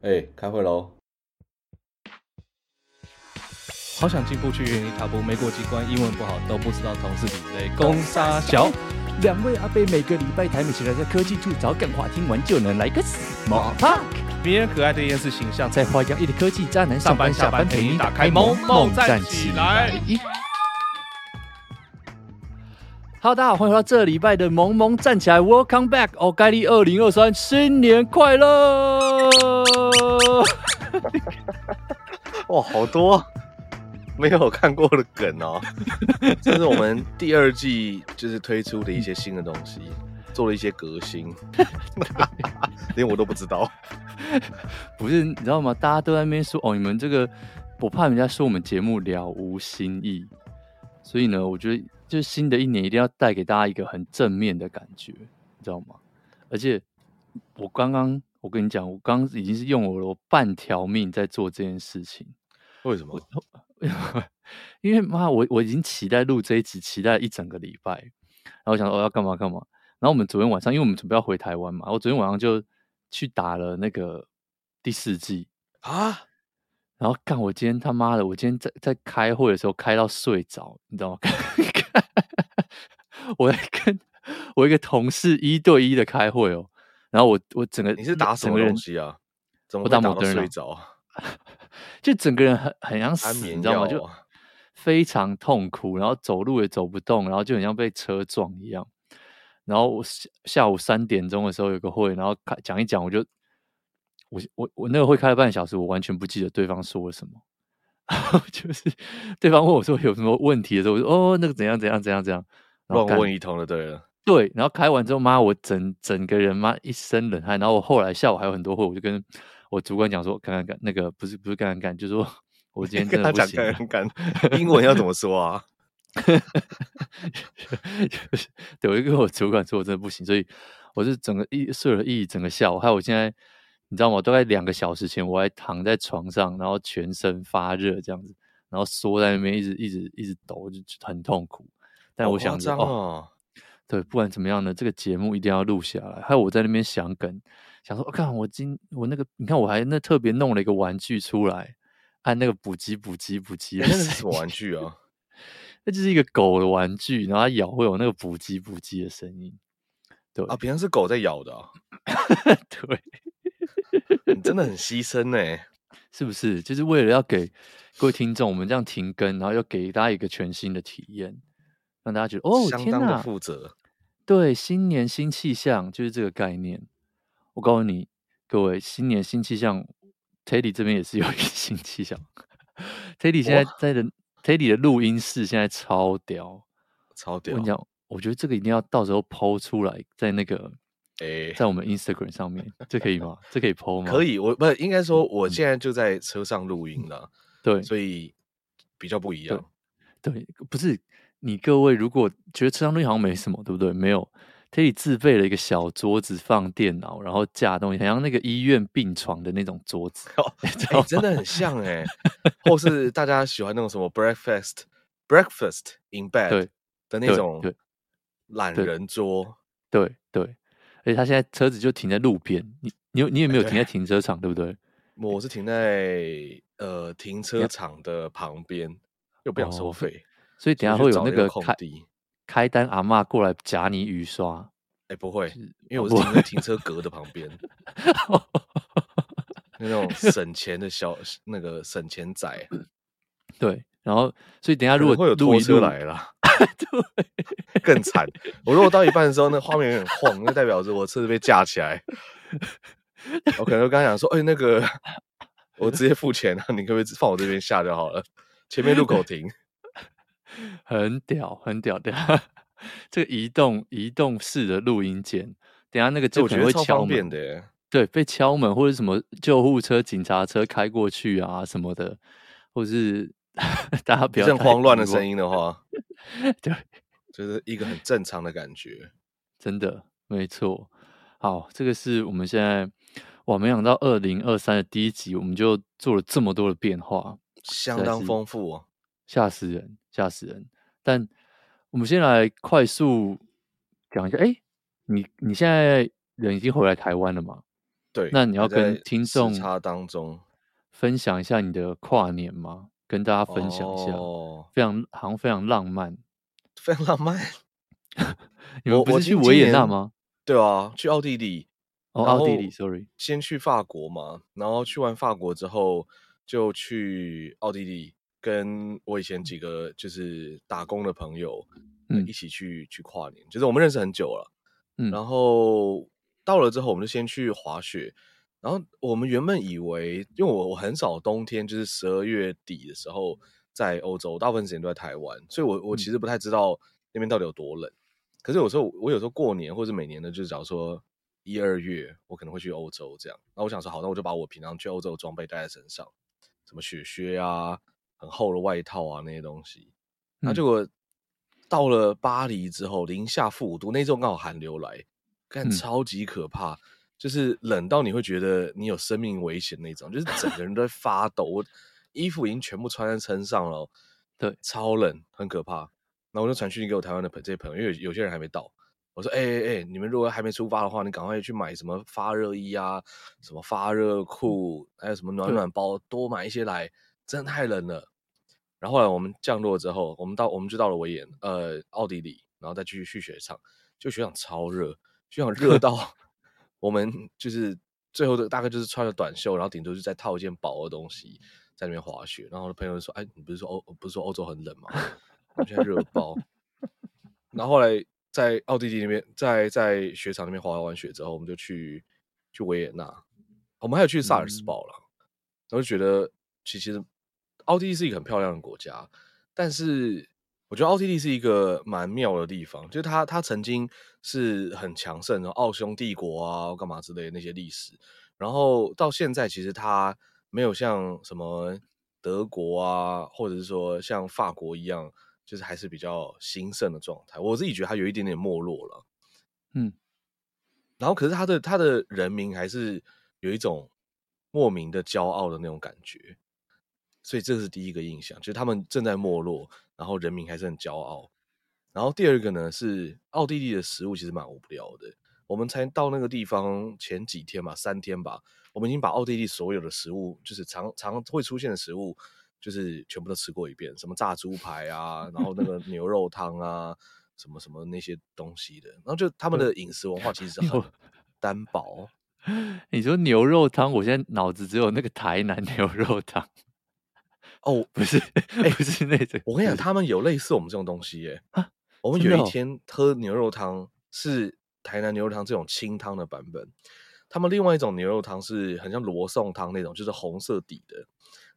哎、欸，开会喽！好想进步去原地踏步，没过几关，英文不好，都不知道同事比类。攻杀小，两位阿贝每个礼拜台美起来在科技处找干话，听完就能来个 small talk。迷人可爱的厌世形象，在花样一的科技渣男上班下班陪你打开萌萌站起来。Hello，大家好，欢迎回到这礼拜的萌萌站起来，Welcome back，哦，盖利二零二三，新年快乐！哇，好多没有看过的梗哦！这是我们第二季就是推出的一些新的东西，做了一些革新，连我都不知道。不是，你知道吗？大家都在那边说哦，你们这个，我怕人家说我们节目了无新意，所以呢，我觉得。就是新的一年一定要带给大家一个很正面的感觉，你知道吗？而且我刚刚我跟你讲，我刚刚已经是用了我半条命在做这件事情。为什么？因为妈，我我已经期待录这一集，期待一整个礼拜。然后我想说，我要干嘛干嘛。然后我们昨天晚上，因为我们准备要回台湾嘛，我昨天晚上就去打了那个第四季啊。然后干，我今天他妈的，我今天在在开会的时候开到睡着，你知道吗？我在跟我一个同事一对一的开会哦，然后我我整个你是打什么东西啊？怎么打到睡着？就整个人很很像死，你知道吗？就非常痛苦，然后走路也走不动，然后就很像被车撞一样。然后我下下午三点钟的时候有个会，然后开讲一讲，我就我我我那个会开了半小时，我完全不记得对方说了什么。然 后就是对方问我说有什么问题的时候，我说哦，那个怎样怎样怎样怎样。乱问一通了，对了，对，然后开完之后，妈，我整整个人妈一身冷汗。然后我后来下午还有很多会，我就跟我主管讲说，干干干，那个不是不是干干干，就是说我今天真的不行。跟他讲干干干，英文要怎么说啊？对，我就跟我主管说，我真的不行，所以我是整个一睡了一整个下午。还有我现在，你知道吗？大概两个小时前，我还躺在床上，然后全身发热这样子，然后缩在那边，一直一直一直抖，就很痛苦。但我想着哦，哦，对，不管怎么样呢，这个节目一定要录下来。还有我在那边想梗，想说，我、哦、看我今我那个，你看我还那特别弄了一个玩具出来，按那个补给补给补给，那是什么玩具啊？那就是一个狗的玩具，然后它咬会有那个补给补给的声音。对啊，平常是狗在咬的、啊。对，你真的很牺牲呢，是不是？就是为了要给各位听众，我们这样停更，然后要给大家一个全新的体验。让大家觉得哦，相当的负责。对，新年新气象就是这个概念。我告诉你，各位，新年新气象，Teddy 这边也是有一个 新气象。Teddy 现在在的 Teddy 的录音室现在超屌，超屌。我跟你讲，我觉得这个一定要到时候 PO 出来，在那个诶，在我们 Instagram 上面，这可以吗？这可以 PO 吗？可以，我不是应该说，我现在就在车上录音了，对，所以比较不一样。对，对不是。你各位如果觉得车上录音好像没什么，对不对？没有，Teddy 自备了一个小桌子放电脑，然后架东西，好像那个医院病床的那种桌子，真的很像哎、欸。或是大家喜欢那种什么 breakfast，breakfast in bed 的那种懒人桌，对，对。而且他现在车子就停在路边，你你你有没有停在停车场，对，不对？我是停在呃停车场的旁边，又不想收费。哦所以等下会有那个开开单阿嬷过来夹你雨刷，哎、欸，不会，因为我是停在停车格的旁边，那种省钱的小那个省钱仔。对，然后所以等下如果会有拖车来了，对，更惨。我如果到一半的时候，那画面有点晃，那代表着我车子被架起来。我可能刚刚讲说，哎、欸，那个我直接付钱啊，你可不可以放我这边下就好了？前面路口停。很屌，很屌的，这个移动移动式的录音键，等下那个就可能会敲门的，对，被敲门或者什么救护车、警察车开过去啊什么的，或是 大家不要很慌乱的声音的话，对，就是一个很正常的感觉，真的没错。好，这个是我们现在，哇，没想到二零二三的第一集我们就做了这么多的变化，相当丰富哦，吓死人。吓死人！但我们先来快速讲一下，哎，你你现在人已经回来台湾了吗？对，那你要跟听众差当中分享一下你的跨年吗？跟大家分享一下，哦、非常好像非常浪漫，非常浪漫。你们不是去维也纳吗？对啊，去奥地利。哦，奥地利，sorry，先去法国嘛，然后去完法国之后，就去奥地利，跟我以前几个就是打工的朋友，嗯，一起去去跨年。就是我们认识很久了，嗯，然后到了之后，我们就先去滑雪。然后我们原本以为，因为我我很少冬天就是十二月底的时候在欧洲，大部分时间都在台湾，所以我我其实不太知道那边到底有多冷。可是有时候我有时候过年或者每年呢，就是假如说一二月，我可能会去欧洲这样。那我想说，好，那我就把我平常去欧洲的装备带在身上，什么雪靴啊、很厚的外套啊那些东西。那结果到了巴黎之后，零下负五度，那周刚好寒流来，看超级可怕。嗯就是冷到你会觉得你有生命危险那种，就是整个人都在发抖，我衣服已经全部穿在身上了，对，超冷，很可怕。然后我就传讯息给我台湾的朋这些朋友，因为有，有些人还没到，我说：哎哎哎，你们如果还没出发的话，你赶快去买什么发热衣啊，什么发热裤，还有什么暖暖包，多买一些来，真的太冷了。然后后来我们降落之后，我们到我们就到了维也呃奥地利，然后再继续去雪场，就雪场超热，雪场热 到。我们就是最后的大概就是穿着短袖，然后顶多就再套一件薄的东西在那边滑雪。然后我的朋友就说：“哎，你不是说欧不是说欧洲很冷吗？我现在热爆。”然后后来在奥地利那边，在在雪场那边滑完雪之后，我们就去去维也纳，我们还有去萨尔斯堡了。我就觉得，其实奥地利是一个很漂亮的国家，但是。我觉得奥地利是一个蛮妙的地方，就是它它曾经是很强盛的奥匈帝国啊，干嘛之类的那些历史，然后到现在其实它没有像什么德国啊，或者是说像法国一样，就是还是比较兴盛的状态。我自己觉得它有一点点没落了，嗯，然后可是它的它的人民还是有一种莫名的骄傲的那种感觉。所以这是第一个印象，就是他们正在没落，然后人民还是很骄傲。然后第二个呢，是奥地利的食物其实蛮无聊的。我们才到那个地方前几天吧，三天吧，我们已经把奥地利所有的食物，就是常常会出现的食物，就是全部都吃过一遍，什么炸猪排啊，然后那个牛肉汤啊，什么什么那些东西的。然后就他们的饮食文化其实 很单薄。你说牛肉汤，我现在脑子只有那个台南牛肉汤。哦，不是，不是那种。我跟你讲，他们有类似我们这种东西耶。啊，我们有一天喝牛肉汤是台南牛肉汤这种清汤的版本，他们另外一种牛肉汤是很像罗宋汤那种，就是红色底的，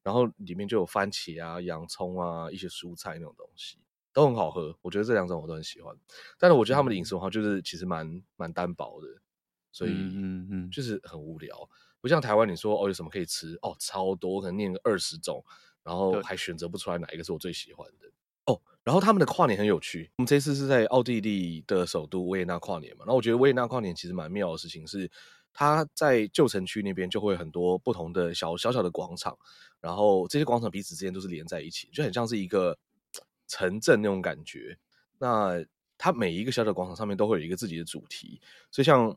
然后里面就有番茄啊、洋葱啊、一些蔬菜那种东西，都很好喝。我觉得这两种我都很喜欢，但是我觉得他们的饮食文化就是其实蛮蛮单薄的，所以嗯嗯，就是很无聊。不像台湾，你说哦有什么可以吃哦，超多，可能念个二十种。然后还选择不出来哪一个是我最喜欢的哦。然后他们的跨年很有趣，我们这次是在奥地利的首都维也纳跨年嘛。然后我觉得维也纳跨年其实蛮妙的事情是，它在旧城区那边就会有很多不同的小小小的广场，然后这些广场彼此之间都是连在一起，就很像是一个城镇那种感觉。那它每一个小小广场上面都会有一个自己的主题，所以像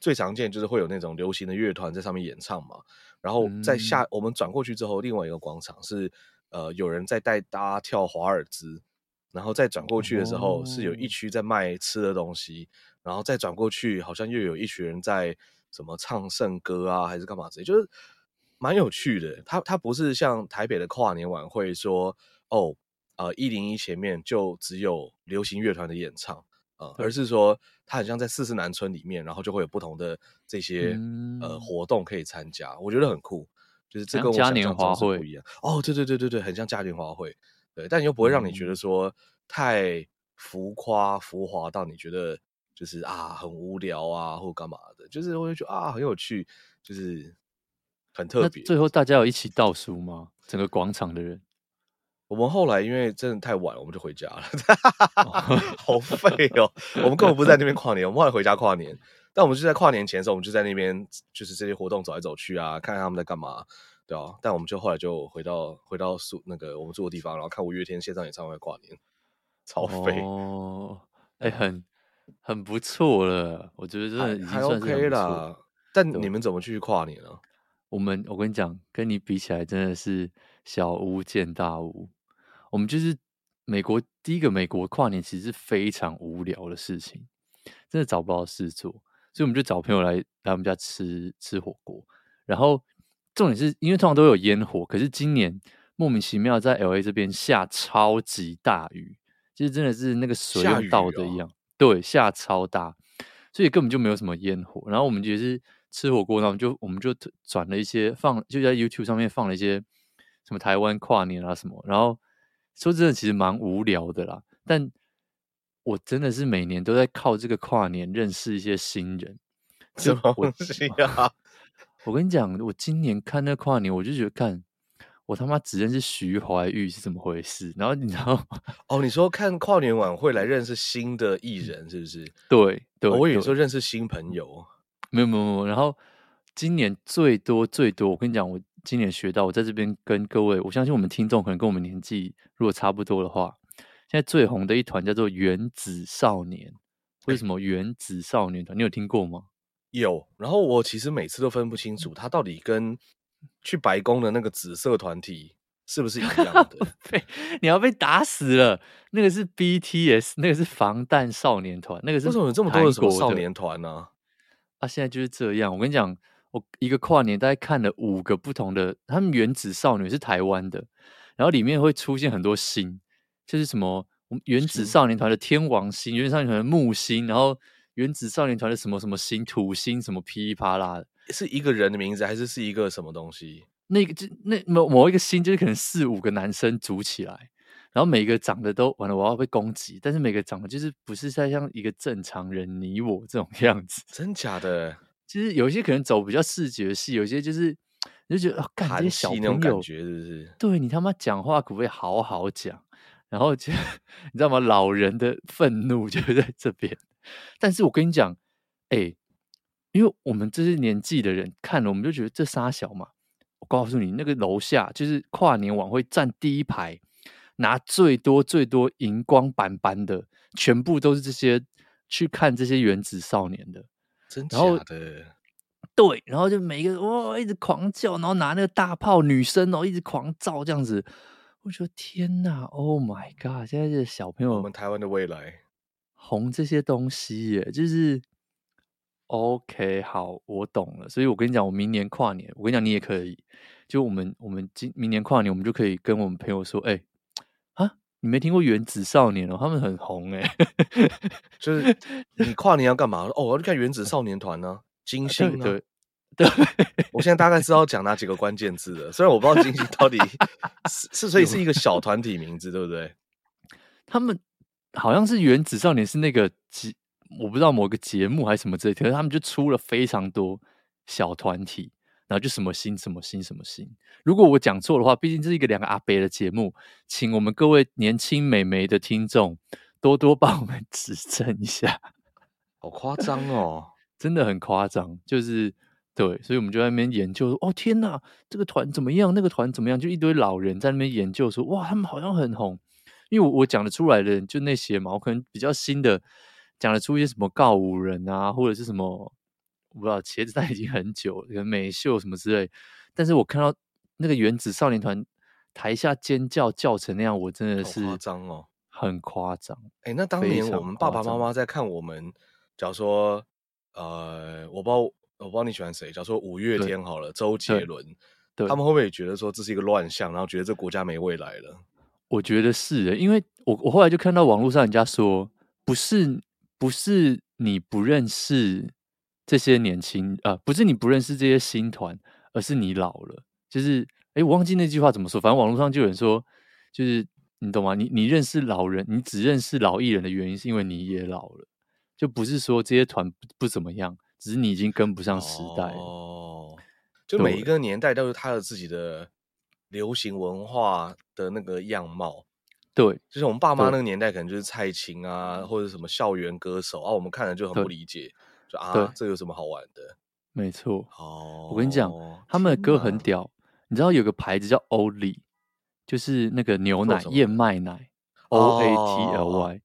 最常见就是会有那种流行的乐团在上面演唱嘛。然后在下、嗯、我们转过去之后，另外一个广场是呃有人在带大家跳华尔兹，然后再转过去的时候是有一区在卖吃的东西，哦、然后再转过去好像又有一群人在什么唱圣歌啊还是干嘛之类，就是蛮有趣的。它它不是像台北的跨年晚会说哦呃一零一前面就只有流行乐团的演唱。呃，而是说，它很像在四四南村里面，然后就会有不同的这些、嗯、呃活动可以参加，我觉得很酷。就是这跟我想象中是不一样。哦，对对对对对，很像嘉年华会，对，但又不会让你觉得说太浮夸浮华到你觉得就是啊很无聊啊或干嘛的，就是我就觉得啊很有趣，就是很特别。最后大家有一起倒数吗？整个广场的人？我们后来因为真的太晚了，我们就回家了，好废哦！我们根本不在那边跨年，我们后来回家跨年。但我们就在跨年前的时候，我们就在那边，就是这些活动走来走去啊，看看他们在干嘛，对啊。但我们就后来就回到回到宿那个我们住的地方，然后看五月天线上演唱会跨年，超废哦！哎、欸，很很不错了，我觉得真的已经算是 OK 了。但你们怎么去跨年呢、啊？我们我跟你讲，跟你比起来真的是小巫见大巫。我们就是美国第一个美国跨年，其实是非常无聊的事情，真的找不到事做，所以我们就找朋友来来我们家吃吃火锅。然后重点是因为通常都有烟火，可是今年莫名其妙在 LA 这边下超级大雨，其实真的是那个水倒的一样，哦、对，下超大，所以根本就没有什么烟火。然后我们就是。吃火锅，然后就我们就转了一些放，就在 YouTube 上面放了一些什么台湾跨年啊什么。然后说真的，其实蛮无聊的啦。但我真的是每年都在靠这个跨年认识一些新人。什么东西啊？我跟你讲，我今年看那跨年，我就觉得看我他妈只认识徐怀钰是怎么回事。然后你知道哦，你说看跨年晚会来认识新的艺人是不是？对对，我有时候认识新朋友。没有没有没有，然后今年最多最多，我跟你讲，我今年学到，我在这边跟各位，我相信我们听众可能跟我们年纪如果差不多的话，现在最红的一团叫做原子少年，为什么原子少年团？你有听过吗？有，然后我其实每次都分不清楚，他到底跟去白宫的那个紫色团体是不是一样的？你要被打死了！那个是 BTS，那个是防弹少年团，那个是为什么有这么多的什么少年团呢、啊？他、啊、现在就是这样。我跟你讲，我一个跨年大概看了五个不同的。他们原子少女是台湾的，然后里面会出现很多星，就是什么原子少年团的天王星、原子少年团的木星，然后原子少年团的什么什么星、土星什么噼里啪啦的，是一个人的名字还是是一个什么东西？那个就那某某一个星，就是可能四五个男生组起来。然后每个长得都完了，我要被攻击。但是每个长得就是不是在像一个正常人，你我这种 样子，真假的？其实有些可能走比较视觉系，有些就是你就觉得哦，干这些小朋友感觉是不是？对你他妈讲话可不可以好好讲？然后就 你知道吗？老人的愤怒就在这边。但是我跟你讲，哎，因为我们这些年纪的人看了，我们就觉得这仨小嘛。我告诉你，那个楼下就是跨年晚会站第一排。拿最多最多荧光板板的，全部都是这些去看这些原子少年的，真假的？对，然后就每一个哇一直狂叫，然后拿那个大炮，女生哦一直狂照这样子，我觉得天哪，Oh my god！现在这小朋友，我们台湾的未来红这些东西耶，就是 OK，好，我懂了。所以我跟你讲，我明年跨年，我跟你讲，你也可以，就我们我们今明年跨年，我们就可以跟我们朋友说，哎。你没听过原子少年哦？他们很红哎，就是你跨年要干嘛？哦，我要去看原子少年团呢，金星啊。对，对，我现在大概知道讲哪几个关键字了。虽然我不知道金星到底 是是，所以是一个小团体名字，对不对？他们好像是原子少年是那个节，我不知道某个节目还是什么之类的，可是他们就出了非常多小团体。然后就什么星什么星什么星，如果我讲错的话，毕竟这是一个两个阿伯的节目，请我们各位年轻美眉的听众多多帮我们 指正一下。好夸张哦，真的很夸张，就是对，所以我们就在那边研究说，哦天哪，这个团怎么样？那个团怎么样？就一堆老人在那边研究说，哇，他们好像很红，因为我我讲得出来的人就那些嘛，我可能比较新的讲得出一些什么告五人啊，或者是什么。我不知道茄子蛋已经很久了，美秀什么之类，但是我看到那个原子少年团台下尖叫叫成那样，我真的是夸张哦，很夸张。哎、欸，那当年我们爸爸妈妈在看我们，假如说呃，我不知道，我不知道你喜欢谁，假如说五月天好了，周杰伦，他们会不会觉得说这是一个乱象，然后觉得这国家没未来了？我觉得是，因为我我后来就看到网络上人家说，不是不是你不认识。这些年轻啊，不是你不认识这些新团，而是你老了。就是，哎，我忘记那句话怎么说。反正网络上就有人说，就是你懂吗？你你认识老人，你只认识老艺人的原因，是因为你也老了，就不是说这些团不，不怎么样，只是你已经跟不上时代了。哦，就每一个年代都有他的自己的流行文化的那个样貌。对，就是我们爸妈那个年代，可能就是蔡琴啊，或者什么校园歌手啊，我们看了就很不理解。啊，对，这有什么好玩的？没错，哦，我跟你讲，他们的歌很屌。你知道有个牌子叫欧力，就是那个牛奶燕麦奶，O A T L Y。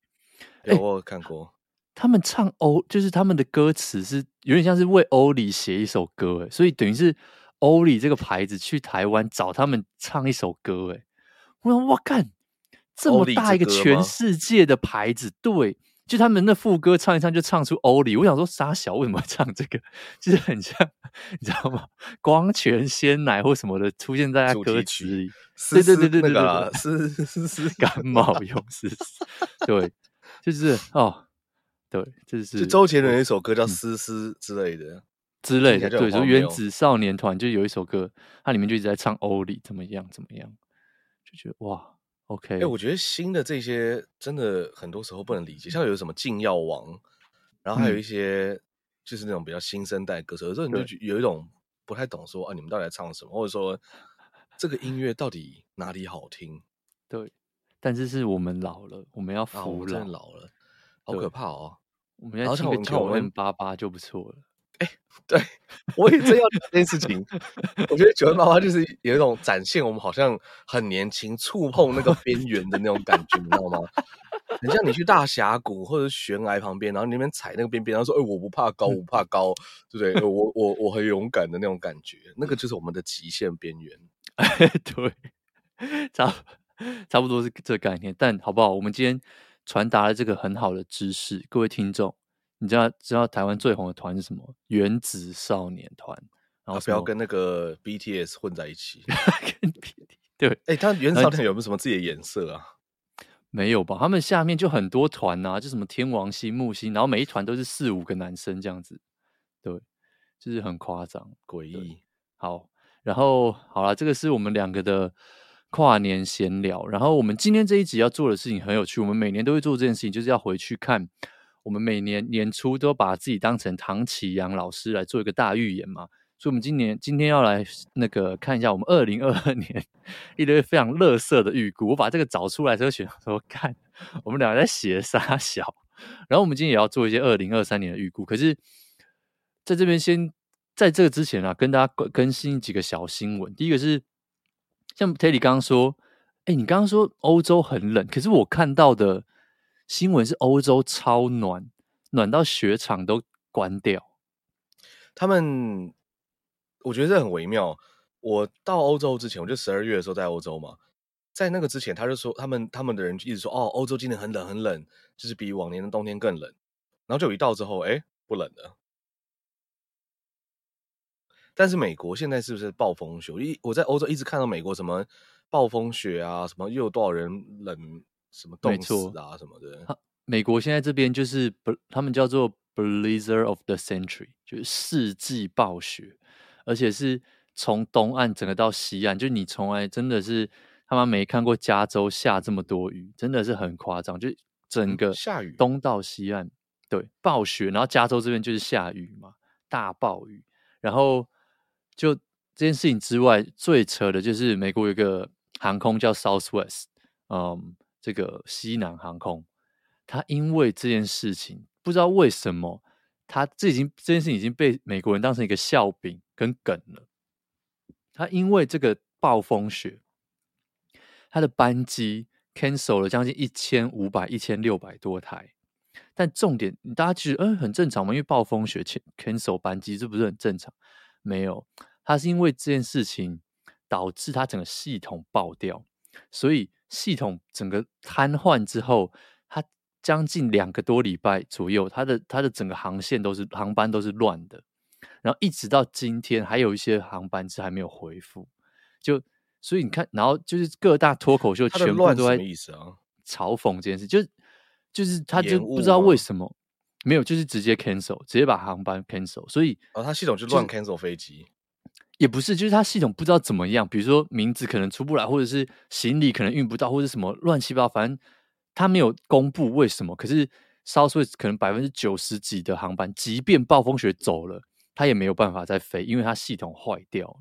有我有看过，他们唱欧，就是他们的歌词是有点像是为欧里写一首歌，哎，所以等于是欧里这个牌子去台湾找他们唱一首歌，哎，我说我干，这么大一个全世界的牌子，对。就他们那副歌唱一唱就唱出欧里，我想说傻小为什么要唱这个？就是很像，你知道吗？光泉鲜奶或什么的出现在他歌曲里。对对对对对对，是是是感冒用是是，对，就是哦，对，就是就周杰伦有一首歌叫《思思》之类的、嗯、之类的，对，就原子少年团就有一首歌，它里面就一直在唱欧里怎么样怎么样，就觉得哇。OK，哎、欸，我觉得新的这些真的很多时候不能理解，像有什么禁药王，然后还有一些就是那种比较新生代歌手，有时候你就有一种不太懂说，啊，你们到底在唱什么，或者说这个音乐到底哪里好听？对，但是是我们老了，我们要服了，啊、老了，好可怕哦！我们要听个九 M 八八就不错了。哎、欸，对，我也真要讲这件事情。我觉得九月八八就是有一种展现我们好像很年轻，触碰那个边缘的那种感觉，你知道吗？很像你去大峡谷或者悬崖旁边，然后你那边踩那个边边，然后说：“哎、欸，我不怕高，我不怕高，对不对？我我我很勇敢的那种感觉，那个就是我们的极限边缘。”对，差差不多是这个概念。但好不好？我们今天传达了这个很好的知识，各位听众。你知道知道台湾最红的团是什么？原子少年团，然后、啊、不要跟那个 BTS 混在一起。跟 BTS 对，哎、欸，他原子少年有没有什么自己的颜色啊？没有吧？他们下面就很多团啊，就什么天王星、木星，然后每一团都是四五个男生这样子，对，就是很夸张、诡异。好，然后好了，这个是我们两个的跨年闲聊。然后我们今天这一集要做的事情很有趣，我们每年都会做这件事情，就是要回去看。我们每年年初都把自己当成唐启阳老师来做一个大预言嘛，所以，我们今年今天要来那个看一下我们二零二二年一堆非常垃圾的预估。我把这个找出来之后，选说看我们俩在写杀小，然后我们今天也要做一些二零二三年的预估。可是，在这边先在这个之前啊，跟大家更新几个小新闻。第一个是像 Teddy 刚刚说，哎，你刚刚说欧洲很冷，可是我看到的。新闻是欧洲超暖，暖到雪场都关掉。他们，我觉得这很微妙。我到欧洲之前，我就十二月的时候在欧洲嘛，在那个之前，他就说他们他们的人一直说哦，欧洲今年很冷很冷，就是比往年的冬天更冷。然后就一到之后，哎，不冷了。但是美国现在是不是暴风雪？一我在欧洲一直看到美国什么暴风雪啊，什么又有多少人冷。什么冻死啊什么的？美国现在这边就是不，他们叫做 Blizzard of the Century，就是世纪暴雪，而且是从东岸整个到西岸，就你从来真的是他们没看过加州下这么多雨，真的是很夸张，就整个下雨东到西岸，对，暴雪，然后加州这边就是下雨嘛，大暴雨，然后就这件事情之外，最扯的就是美国有一个航空叫 Southwest，嗯。这个西南航空，他因为这件事情，不知道为什么，他这已经这件事情已经被美国人当成一个笑柄跟梗了。他因为这个暴风雪，他的班机 cancel 了将近一千五百、一千六百多台。但重点，大家其实嗯很正常嘛？因为暴风雪 cancel 班机，这不是很正常？没有，他是因为这件事情导致他整个系统爆掉，所以。系统整个瘫痪之后，它将近两个多礼拜左右，它的它的整个航线都是航班都是乱的，然后一直到今天，还有一些航班是还没有恢复。就所以你看，然后就是各大脱口秀全部都在嘲讽这件事，就就是他就不知道为什么没有，就是直接 cancel，直接把航班 cancel。所以哦，它系统就乱 cancel 飞机。也不是，就是他系统不知道怎么样，比如说名字可能出不来，或者是行李可能运不到，或者什么乱七八糟，反正他没有公布为什么。可是 Southwest 可能百分之九十几的航班，即便暴风雪走了，他也没有办法再飞，因为他系统坏掉，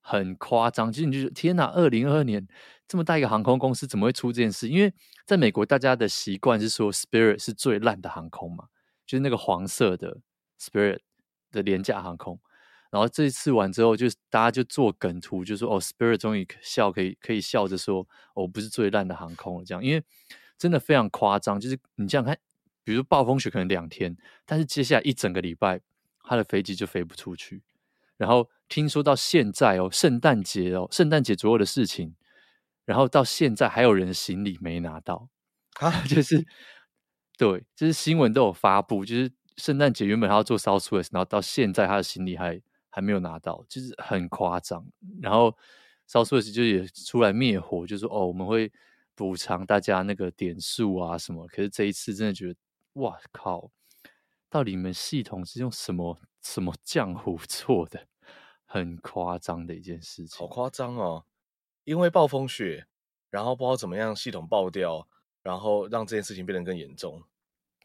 很夸张。其实你就觉得天哪，二零二二年这么大一个航空公司怎么会出这件事？因为在美国，大家的习惯是说 Spirit 是最烂的航空嘛，就是那个黄色的 Spirit 的廉价航空。然后这一次完之后，就大家就做梗图，就说哦，Spirit 终于笑，可以可以笑着说，我、哦、不是最烂的航空了，这样，因为真的非常夸张。就是你这样看，比如说暴风雪可能两天，但是接下来一整个礼拜他的飞机就飞不出去。然后听说到现在哦，圣诞节哦，圣诞节左右的事情，然后到现在还有人行李没拿到啊，就是对，就是新闻都有发布，就是圣诞节原本他要做 Southwest，然后到现在他的行李还还没有拿到，就是很夸张。然后 Southwest 就也出来灭火，就说哦，我们会补偿大家那个点数啊什么。可是这一次真的觉得，哇靠，到底你们系统是用什么什么浆糊 做的？很夸张的一件事情，好夸张哦！因为暴风雪，然后不知道怎么样，系统爆掉，然后让这件事情变得更严重。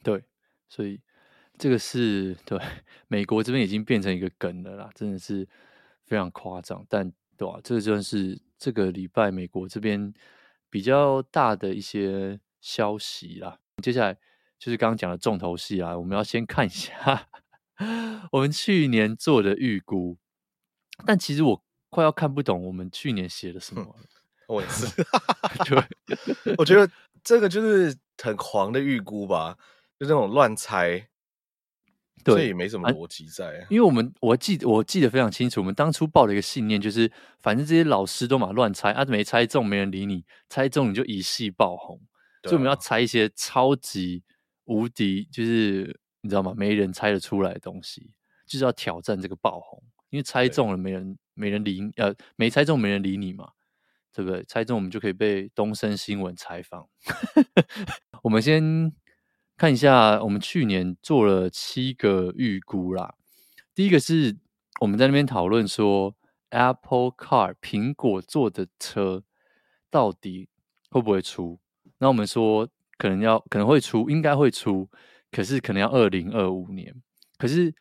对，所以这个是对 美国这边已经变成一个梗了啦，真的是非常夸张。但对吧、啊？这个就是这个礼拜美国这边比较大的一些消息啦。接下来就是刚刚讲的重头戏啊，我们要先看一下 我们去年做的预估。但其实我快要看不懂我们去年写了什么了。我也是，对，我觉得这个就是很狂的预估吧，就这种乱猜，对，也没什么逻辑在、啊。因为我们我记我记得非常清楚，我们当初抱了一个信念，就是反正这些老师都嘛乱猜，啊，没猜中没人理你，猜中你就一系爆红。所以我们要猜一些超级无敌，就是你知道吗？没人猜得出来的东西，就是要挑战这个爆红。因为猜中了没人没人理，呃，没猜中没人理你嘛，对不对？猜中我们就可以被东森新闻采访。我们先看一下，我们去年做了七个预估啦。第一个是我们在那边讨论说，Apple Car 苹果做的车到底会不会出？那我们说可能要可能会出，应该会出，可是可能要二零二五年，可是。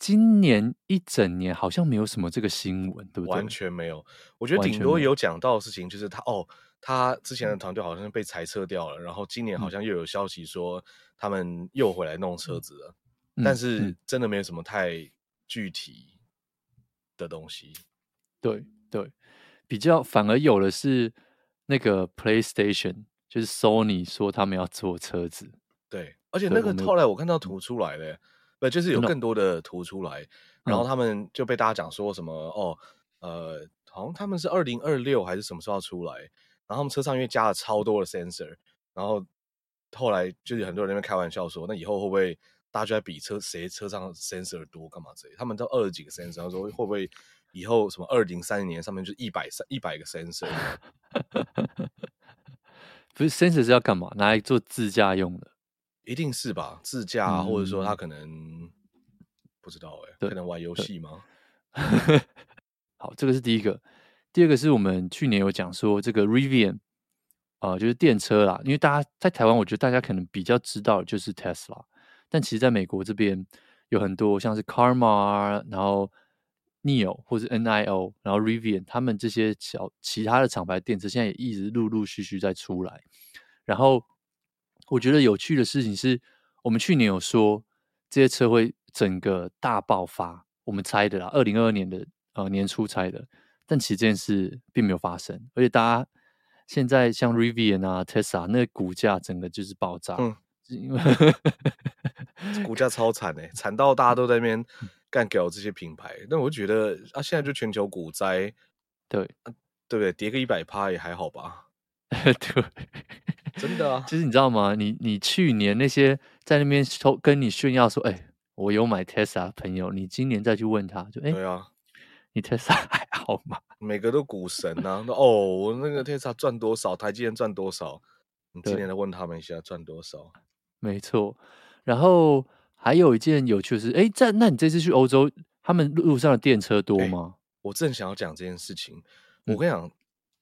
今年一整年好像没有什么这个新闻，对不对？完全没有。我觉得顶多有讲到的事情，就是他哦，他之前的团队好像被裁撤掉了，然后今年好像又有消息说他们又回来弄车子了，嗯、但是真的没有什么太具体的东西。对对，比较反而有的是那个 PlayStation，就是 Sony 说他们要做车子。对，而且那个后来我看到图出来了。不，就是有更多的图出来，然后他们就被大家讲说什么哦，呃，好像他们是二零二六还是什么时候要出来？然后他们车上因为加了超多的 sensor，然后后来就是很多人在那边开玩笑说，那以后会不会大家就在比车谁车上 sensor 多干嘛之类？他们都二十几个 sensor，然后说会不会以后什么二零三零年上面就一百三一百个 sensor？不是 sensor 是要干嘛？拿来做自驾用的。一定是吧，自驾、啊嗯、或者说他可能不知道哎、欸，可能玩游戏吗？好，这个是第一个。第二个是我们去年有讲说这个 Rivian 啊、呃，就是电车啦。因为大家在台湾，我觉得大家可能比较知道就是 Tesla，但其实在美国这边有很多像是 Carma，然后 Neo 或者 NIO，然后 Rivian，他们这些小其他的厂牌电车现在也一直陆陆续续在出来，然后。我觉得有趣的事情是，我们去年有说这些车会整个大爆发，我们猜的啦，二零二二年的呃年初猜的，但其实这件事并没有发生，而且大家现在像 Rivian 啊、Tesla 那个股价整个就是爆炸，嗯，因为 股价超惨哎、欸，惨到大家都在那边干掉这些品牌，那我就觉得啊，现在就全球股灾，对，啊、对不对？跌个一百趴也还好吧，对。真的啊，其实你知道吗？你你去年那些在那边偷跟你炫耀说，哎、欸，我有买 Tesla 的朋友，你今年再去问他，就哎，欸、对啊，你 Tesla 还好吗？每个都股神呐、啊，哦，我那个 Tesla 赚多少，台积电赚多少，你今年再问他们一下赚多少？没错。然后还有一件有趣的事，哎、欸，在那你这次去欧洲，他们路上的电车多吗？欸、我正想要讲这件事情，我跟你讲。嗯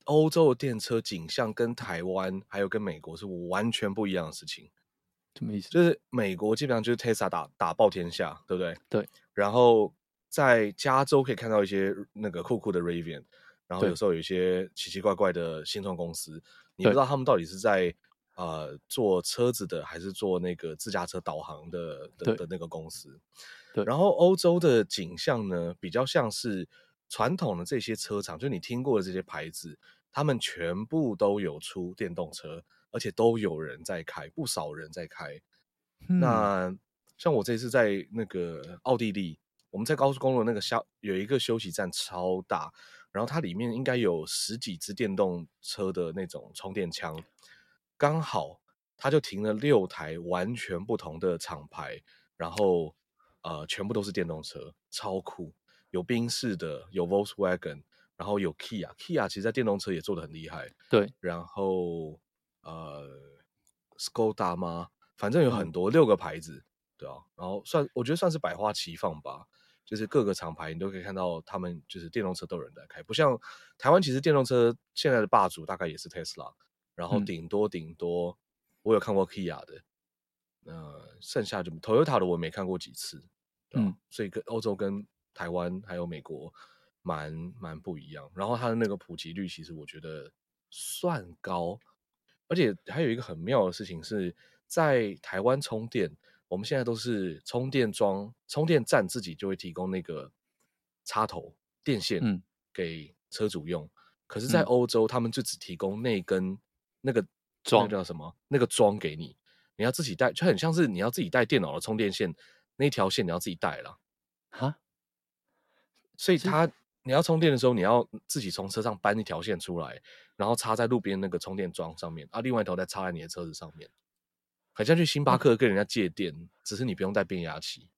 欧洲的电车景象跟台湾还有跟美国是完全不一样的事情，什么意思？就是美国基本上就是 Tesla 打打爆天下，对不对？对。然后在加州可以看到一些那个酷酷的 Raven，然后有时候有一些奇奇怪怪的新创公司，你不知道他们到底是在呃做车子的，还是做那个自驾车导航的的的那个公司。对。然后欧洲的景象呢，比较像是传统的这些车厂，就你听过的这些牌子。他们全部都有出电动车，而且都有人在开，不少人在开。嗯、那像我这次在那个奥地利，我们在高速公路那个休有一个休息站超大，然后它里面应该有十几支电动车的那种充电枪，刚好它就停了六台完全不同的厂牌，然后呃全部都是电动车，超酷，有宾士的，有 Volkswagen，然后有 Kia，Kia 其实在电动车也做的很厉害，对，然后呃 Skoda 吗？反正有很多、嗯、六个牌子，对啊，然后算我觉得算是百花齐放吧。就是各个厂牌，你都可以看到他们就是电动车都有人在开，不像台湾，其实电动车现在的霸主大概也是 Tesla，然后顶多顶多我有看过 Kia 的，呃，剩下就 Toyota 的我没看过几次，嗯，所以跟欧洲跟台湾还有美国蛮蛮不一样，然后它的那个普及率其实我觉得算高，而且还有一个很妙的事情是在台湾充电。我们现在都是充电桩、充电站自己就会提供那个插头电线给车主用，嗯、可是，在欧洲他们就只提供那根那个桩。叫什么？那个桩给你，你要自己带，就很像是你要自己带电脑的充电线那条线你要自己带了哈，所以他你要充电的时候，你要自己从车上搬一条线出来，然后插在路边那个充电桩上面，啊，另外一头再插在你的车子上面。好像去星巴克跟人家借电，嗯、只是你不用带变压器。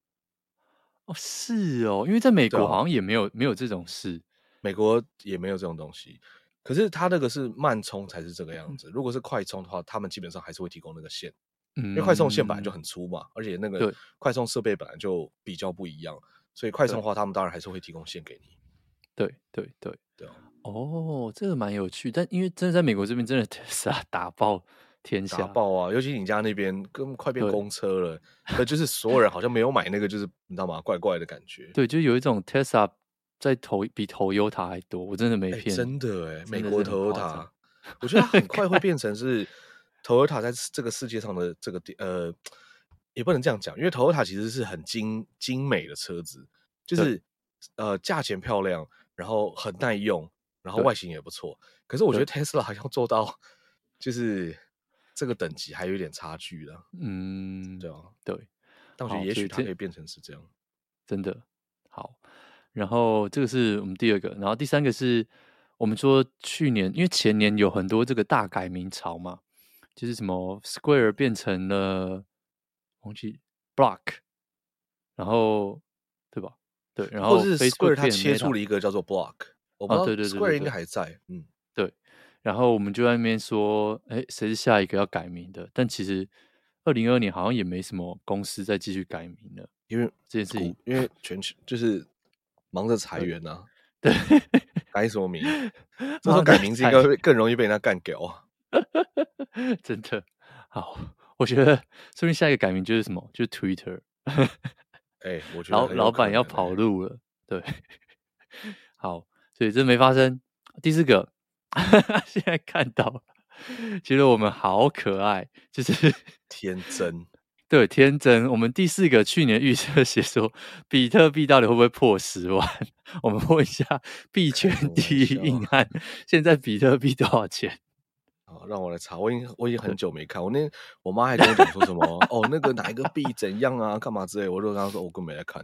哦，是哦，因为在美国好像也没有、啊、没有这种事，美国也没有这种东西。可是它那个是慢充才是这个样子，嗯、如果是快充的话，他们基本上还是会提供那个线。嗯，因为快充线本来就很粗嘛，而且那个快充设备本来就比较不一样，所以快充的话，他们当然还是会提供线给你。对对对对，哦，这个蛮有趣，但因为真的在美国这边真的是 啊打爆。天下爆啊！尤其你家那边跟快变公车了，那就是所有人好像没有买那个，就是你知道吗？怪怪的感觉。对，就有一种 Tesla 在投比 Toyota 还多，我真的没骗、欸。真的哎，美国 Toyota，我觉得很快会变 成是 Toyota 在这个世界上的这个呃，也不能这样讲，因为 Toyota 其实是很精精美的车子，就是呃价钱漂亮，然后很耐用，然后外形也不错。可是我觉得 Tesla 好像做到 就是。这个等级还有点差距了，嗯，对啊，对，但我觉得也许它可以变成是这样，真的好。然后这个是我们第二个，然后第三个是我们说去年，因为前年有很多这个大改名潮嘛，就是什么 Square 变成了忘记 Block，然后对吧？对，然后是 Square 它切出了一个叫做 Block，我不知道，对对对，Square 应该还在，嗯。然后我们就在那边说，哎，谁是下一个要改名的？但其实二零二二年好像也没什么公司再继续改名了，因为这件事情，因为全球就是忙着裁员呐、啊。对，改什么名？这时候改名字应该会更容易被人家干掉啊！真的好，我觉得说不定下一个改名就是什么？就是 Twitter。哎，我觉得老老板要跑路了。对，好，所以这没发生。第四个。现在看到，觉得我们好可爱，就是 天真。对，天真。我们第四个去年预测写说，比特币到底会不会破十万？我们问一下币圈第一硬汉，现在比特币多少钱？好，让我来查。我已经我已经很久没看。我那我妈还跟我讲说什么？哦，那个哪一个币怎样啊？干嘛之类？我就跟她说，我根本没来看，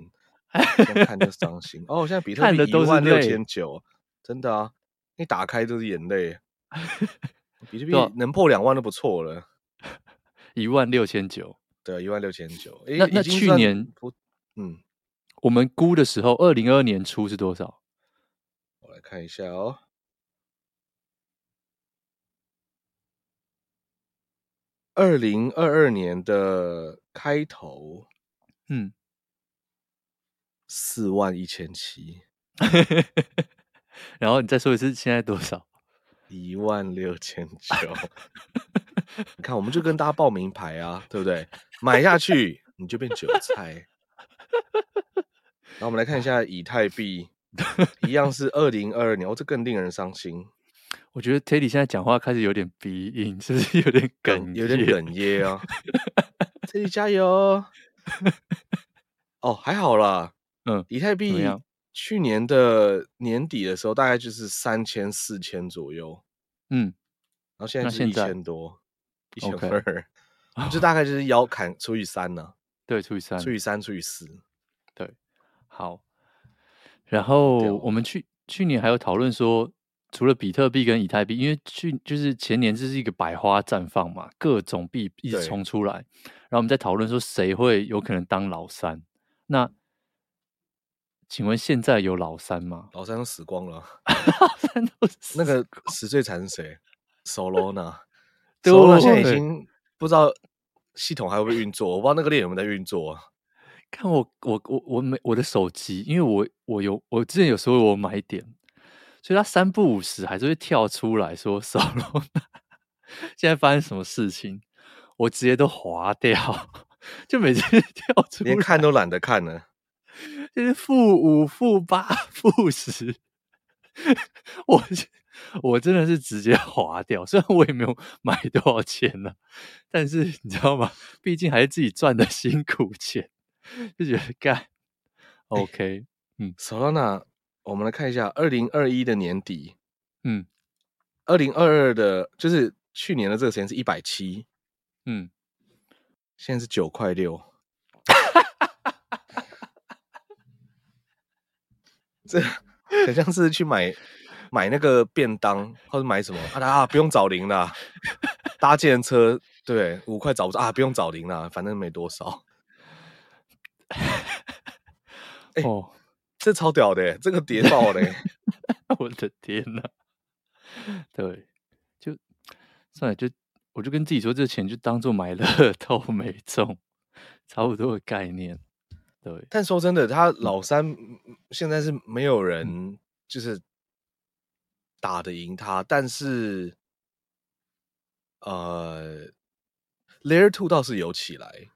看就伤心。哦，现在比特币一万六千九，真的啊。一打开就是眼泪，比特币能破两万都不错了，一万六千九，对，一万六千九。那那去年，嗯，我们估的时候，二零二二年初是多少？我来看一下哦，二零二二年的开头，嗯，四万一千七。然后你再说一次，现在多少？一万六千九。你看，我们就跟大家报名牌啊，对不对？买下去你就变韭菜。然后我们来看一下以太币，一样是二零二二年，哦，这更令人伤心。我觉得 Teddy 现在讲话开始有点鼻音，是不是有点哽，有点哽咽啊？Teddy 加油！哦，还好啦。嗯，以太币。去年的年底的时候，大概就是三千四千左右，嗯，然后现在是一千多，一千二，就大概就是腰砍除以三呢、啊，对，除以三，除以。三，除以四，对，好。然后我们去去年还有讨论说，除了比特币跟以太币，因为去就是前年这是一个百花绽放嘛，各种币一直冲出来，然后我们在讨论说谁会有可能当老三。那请问现在有老三吗？老三都死光了，老三都死那个死最惨是谁？Solana，Solana 对 Solana 现在已经不知道系统还会不会运作，我不知道那个链有没有在运作啊。看我我我我没我的手机，因为我我有我之前有时候我买点，所以它三不五时还是会跳出来说 Solana，现在发生什么事情，我直接都划掉，就每次跳出来连看都懒得看了，就是负五、负八、负十，我我真的是直接划掉，虽然我也没有买多少钱呢、啊，但是你知道吗？毕竟还是自己赚的辛苦钱。就觉得干，OK，、欸、嗯，Solana，我们来看一下，二零二一的年底，嗯，二零二二的，就是去年的这个时间是一百七，嗯，现在是九块六，这很像是去买买那个便当或者买什么啊啊，不用找零了，搭计程车，对，五块找不着啊，不用找零了，反正没多少。哎、欸、哦，这超屌的，这个跌爆嘞！我的天哪！对，就算了，就我就跟自己说，这钱就当做买乐 透没中，差不多的概念。对，但说真的，他老三现在是没有人就是打得赢他，但是呃，Layer Two 倒是有起来。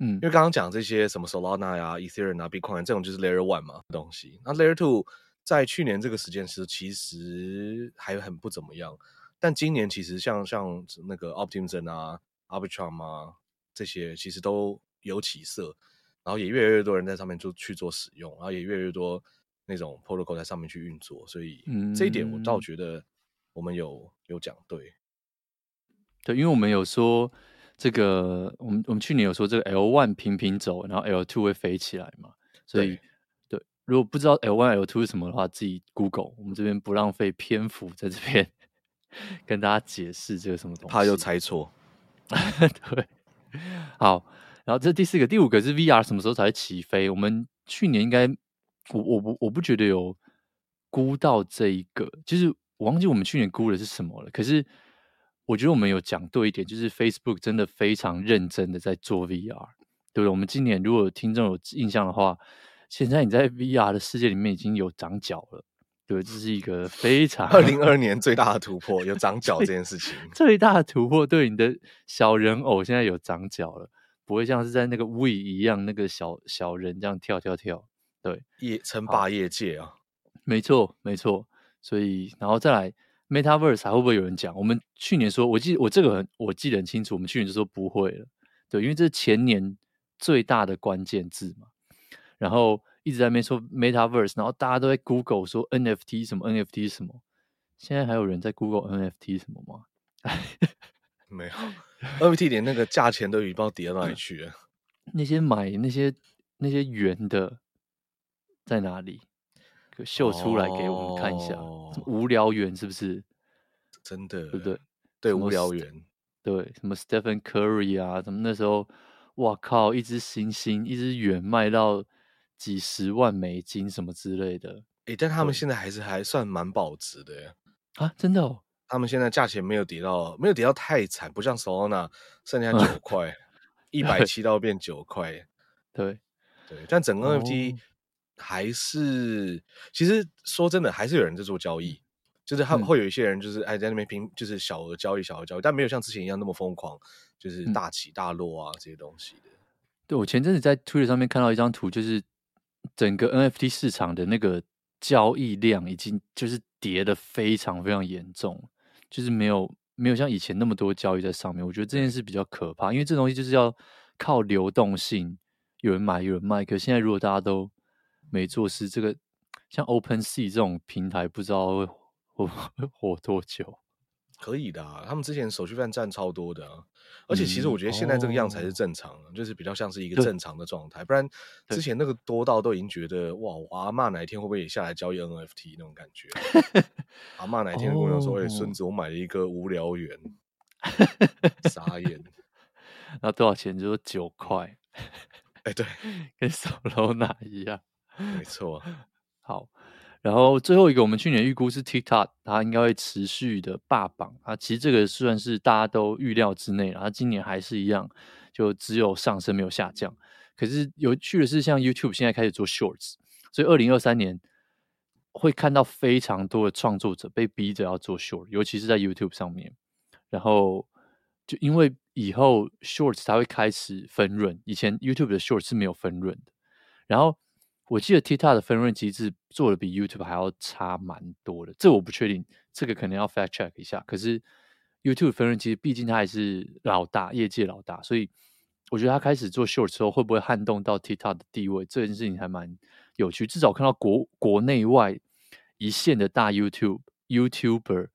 嗯，因为刚刚讲这些什么 Solana 呀、Ethereum 啊、Bitcoin 这种就是 Layer One 嘛东西，那 Layer Two 在去年这个时间是其实还很不怎么样，但今年其实像像那个 Optimism 啊、Arbitrum 啊这些其实都有起色，然后也越来越多人在上面就去做使用，然后也越来越多那种 Protocol 在上面去运作，所以这一点我倒觉得我们有有讲对，对，因为我们有说。这个我们我们去年有说这个 L one 平平走，然后 L two 会飞起来嘛？所以对，对，如果不知道 L one L two 是什么的话，自己 Google。我们这边不浪费篇幅在这边跟大家解释这个什么东西，怕又猜错。对，好，然后这第四个、第五个是 VR 什么时候才会起飞？我们去年应该，我我不我不觉得有估到这一个，就是我忘记我们去年估的是什么了。可是。我觉得我们有讲对一点，就是 Facebook 真的非常认真的在做 VR，对不对？我们今年如果听众有印象的话，现在你在 VR 的世界里面已经有长脚了，对，这是一个非常二零二二年最大的突破，有长脚这件事情，最，最大的突破，对你的小人偶现在有长脚了，不会像是在那个 Wii 一样那个小小人这样跳跳跳，对，业称霸业界啊，没错没错，所以然后再来。Metaverse 还会不会有人讲？我们去年说，我记我这个很我记得很清楚，我们去年就说不会了，对，因为这是前年最大的关键字嘛。然后一直在那边说 Metaverse，然后大家都在 Google 说 NFT 什么 NFT 什么。现在还有人在 Google NFT 什么吗？没有，NFT 连那个价钱都已经不知道跌到哪里去了。那些买那些那些圆的在哪里？秀出来给我们看一下，哦、无聊猿是不是？真的，对不对？对，无聊猿，对，什么 Stephen Curry 啊，什么那时候，哇靠，一只星星，一只猿卖到几十万美金什么之类的。诶，但他们现在还是还算蛮保值的耶。啊，真的哦，他们现在价钱没有跌到，没有跌到太惨，不像 Solana 剩下九块，一百七到变九块。对，对，但整个 NFT、哦。还是，其实说真的，还是有人在做交易，就是他会有一些人就是哎在那边拼，就是小额交易、小额交易，但没有像之前一样那么疯狂，就是大起大落啊这些东西的。对，我前阵子在 Twitter 上面看到一张图，就是整个 NFT 市场的那个交易量已经就是跌的非常非常严重，就是没有没有像以前那么多交易在上面。我觉得这件事比较可怕，因为这东西就是要靠流动性，有人买有人卖。可现在如果大家都没做事，这个像 OpenSea 这种平台，不知道会活 会活多久。可以的、啊，他们之前手续费占超多的、啊，而且其实我觉得现在这个样才是正常，嗯哦、就是比较像是一个正常的状态，不然之前那个多到都已经觉得哇，我阿嬷哪一天会不会也下来交易 NFT 那种感觉？阿嬷哪一天跟我讲说，哎、哦，孙、欸、子，我买了一个无聊园，傻眼，那多少钱？就是九块，哎、欸，对，跟手 楼哪一样？没错，好。然后最后一个，我们去年预估是 TikTok，它应该会持续的霸榜啊。其实这个算是大家都预料之内，然后今年还是一样，就只有上升没有下降。可是有趣的是，像 YouTube 现在开始做 Shorts，所以二零二三年会看到非常多的创作者被逼着要做 Short，尤其是在 YouTube 上面。然后就因为以后 Shorts 它会开始分润，以前 YouTube 的 Shorts 是没有分润的。然后我记得 TikTok 的分润机制做的比 YouTube 还要差蛮多的，这我不确定，这个可能要 fact check 一下。可是 YouTube 分润机制，毕竟它还是老大，业界老大，所以我觉得它开始做 Short 之后，会不会撼动到 TikTok 的地位？这件事情还蛮有趣。至少看到国国内外一线的大 YouTube YouTuber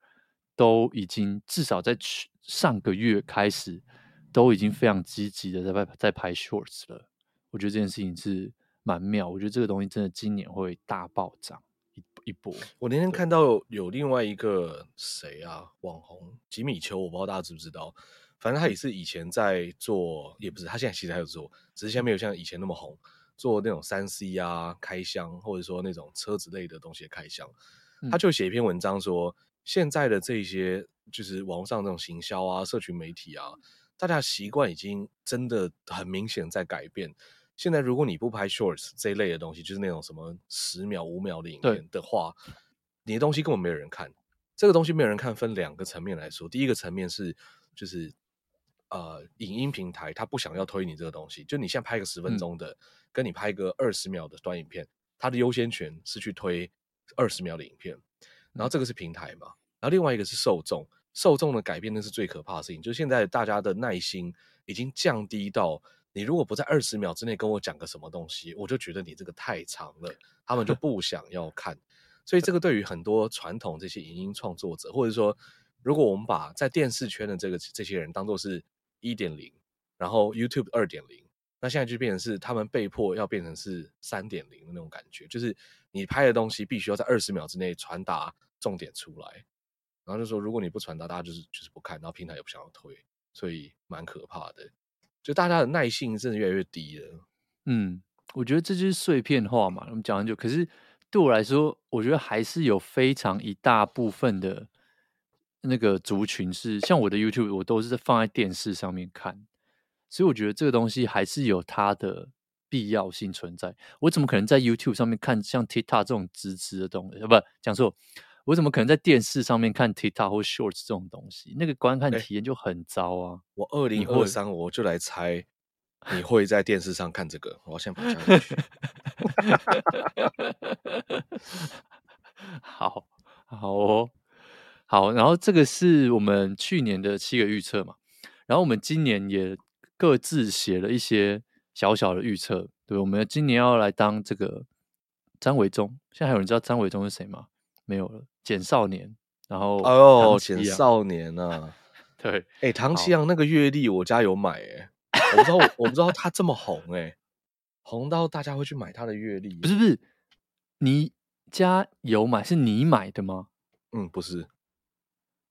都已经至少在上个月开始都已经非常积极的在拍在拍 Shorts 了。我觉得这件事情是。蛮妙，我觉得这个东西真的今年会大暴涨一一波。我那天看到有另外一个谁啊，网红吉米丘，我不知道大家知不知道。反正他也是以前在做，也不是他现在其实还有做，只是现在没有像以前那么红，做那种三 C 啊开箱，或者说那种车子类的东西的开箱。他就写一篇文章说，现在的这些就是网上这种行销啊、社群媒体啊，大家的习惯已经真的很明显在改变。现在如果你不拍 shorts 这一类的东西，就是那种什么十秒、五秒的影片的话，你的东西根本没有人看。这个东西没有人看，分两个层面来说。第一个层面是，就是呃，影音平台它不想要推你这个东西，就你现在拍个十分钟的，嗯、跟你拍个二十秒的短影片，它的优先权是去推二十秒的影片。然后这个是平台嘛，然后另外一个是受众，受众的改变那是最可怕的事情。就是现在大家的耐心已经降低到。你如果不在二十秒之内跟我讲个什么东西，我就觉得你这个太长了，他们就不想要看。所以这个对于很多传统这些影音创作者，或者说，如果我们把在电视圈的这个这些人当做是一点零，然后 YouTube 二点零，那现在就变成是他们被迫要变成是三点零的那种感觉，就是你拍的东西必须要在二十秒之内传达重点出来，然后就说如果你不传达，大家就是就是不看，然后平台也不想要推，所以蛮可怕的。就大家的耐性真的越来越低了。嗯，我觉得这就是碎片化嘛。我们讲很久，可是对我来说，我觉得还是有非常一大部分的那个族群是像我的 YouTube，我都是放在电视上面看，所以我觉得这个东西还是有它的必要性存在。我怎么可能在 YouTube 上面看像 TikTok 这种直直的东西？不，讲错。我怎么可能在电视上面看 TikTok 或 Shorts 这种东西？那个观看体验就很糟啊！欸、我二零二三我就来猜，你会在电视上看这个？我要先把它加进去。好好哦，好。然后这个是我们去年的七个预测嘛，然后我们今年也各自写了一些小小的预测。对，我们今年要来当这个张维忠。现在还有人知道张维忠是谁吗？没有了。简少年，然后哎呦，简少年啊，对，哎，唐奇阳那个月历我家有买，哎，我不知道，我不知道他这么红，哎，红到大家会去买他的月历，不是不是，你家有买，是你买的吗？嗯，不是，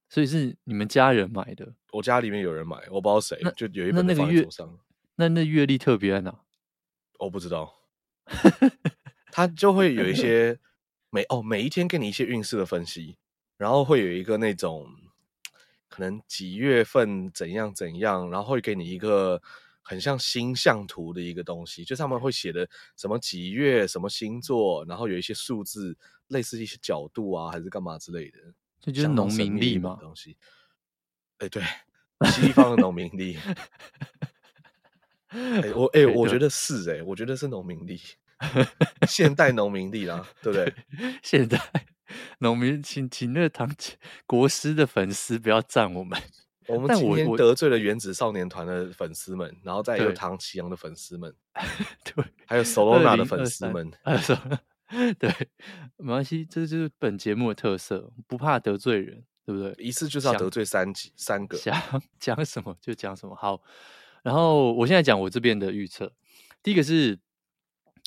所以是你们家人买的，我家里面有人买，我不知道谁，那就有一本放在桌上，那那月历特别在哪？我不知道，他就会有一些。每哦，每一天给你一些运势的分析，然后会有一个那种可能几月份怎样怎样，然后会给你一个很像星象图的一个东西，就他们会写的什么几月什么星座，然后有一些数字，类似一些角度啊，还是干嘛之类的，这就是农民历嘛东西。哎，对，西方的农民历。哎，我哎，我觉得是哎，我觉得是农民历。现代农民力啦，对不对？现代农民，请请那个唐国师的粉丝不要赞我们。我们今天得罪了原子少年团的粉丝们，然后再有唐奇阳的粉丝们，对，还有 Solona 的粉丝们。对，没关系，这就是本节目的特色，不怕得罪人。对不对？一次就是要得罪三几三个，想讲什么就讲什么。好，然后我现在讲我这边的预测。第一个是，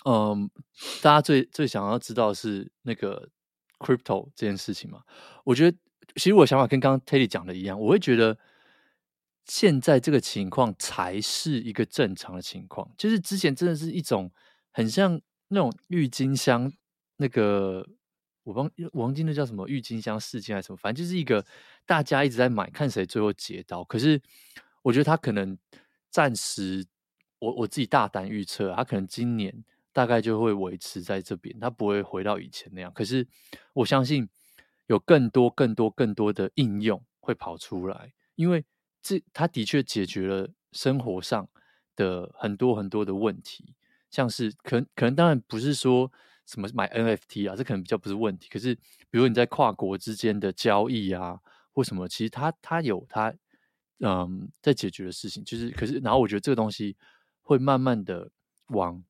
嗯，大家最最想要知道是那个 crypto 这件事情嘛？我觉得其实我想法跟刚刚 Teddy 讲的一样，我会觉得现在这个情况才是一个正常的情况，就是之前真的是一种很像那种郁金香那个。我忘我忘记那叫什么郁金香事件还是什么，反正就是一个大家一直在买，看谁最后接到。可是我觉得他可能暂时，我我自己大胆预测，他可能今年大概就会维持在这边，他不会回到以前那样。可是我相信有更多、更多、更多的应用会跑出来，因为这他的确解决了生活上的很多很多的问题，像是可能可能当然不是说。什么买 NFT 啊？这可能比较不是问题。可是，比如你在跨国之间的交易啊，或什么，其实它它有它嗯在解决的事情。就是，可是，然后我觉得这个东西会慢慢的往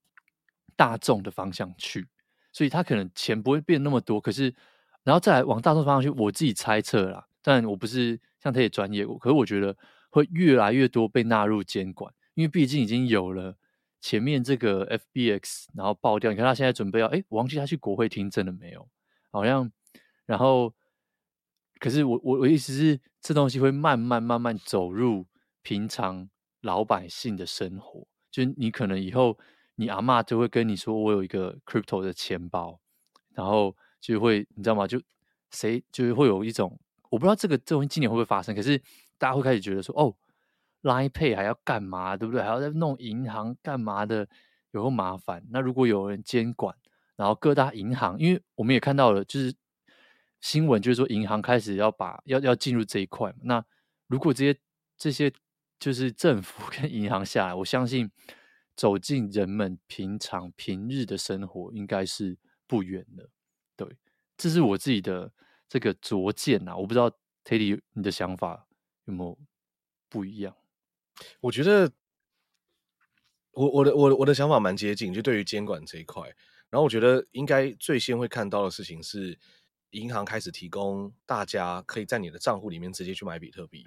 大众的方向去，所以他可能钱不会变那么多。可是，然后再来往大众方向去，我自己猜测啦，但我不是像他也专业，我可是我觉得会越来越多被纳入监管，因为毕竟已经有了。前面这个 FBX 然后爆掉，你看他现在准备要，哎，我忘记他去国会听证了没有？好像，然后，可是我我我意思是，这东西会慢慢慢慢走入平常老百姓的生活，就是你可能以后你阿嬷就会跟你说，我有一个 crypto 的钱包，然后就会你知道吗？就谁就是会有一种，我不知道这个这东西今年会不会发生，可是大家会开始觉得说，哦。Line Pay 还要干嘛？对不对？还要再弄银行干嘛的？有个麻烦。那如果有人监管，然后各大银行，因为我们也看到了，就是新闻，就是说银行开始要把要要进入这一块。那如果这些这些就是政府 跟银行下来，我相信走进人们平常平日的生活，应该是不远的。对，这是我自己的这个拙见呐。我不知道 Teddy 你的想法有没有不一样？我觉得我，我我的我我的想法蛮接近，就对于监管这一块。然后我觉得应该最先会看到的事情是，银行开始提供大家可以在你的账户里面直接去买比特币，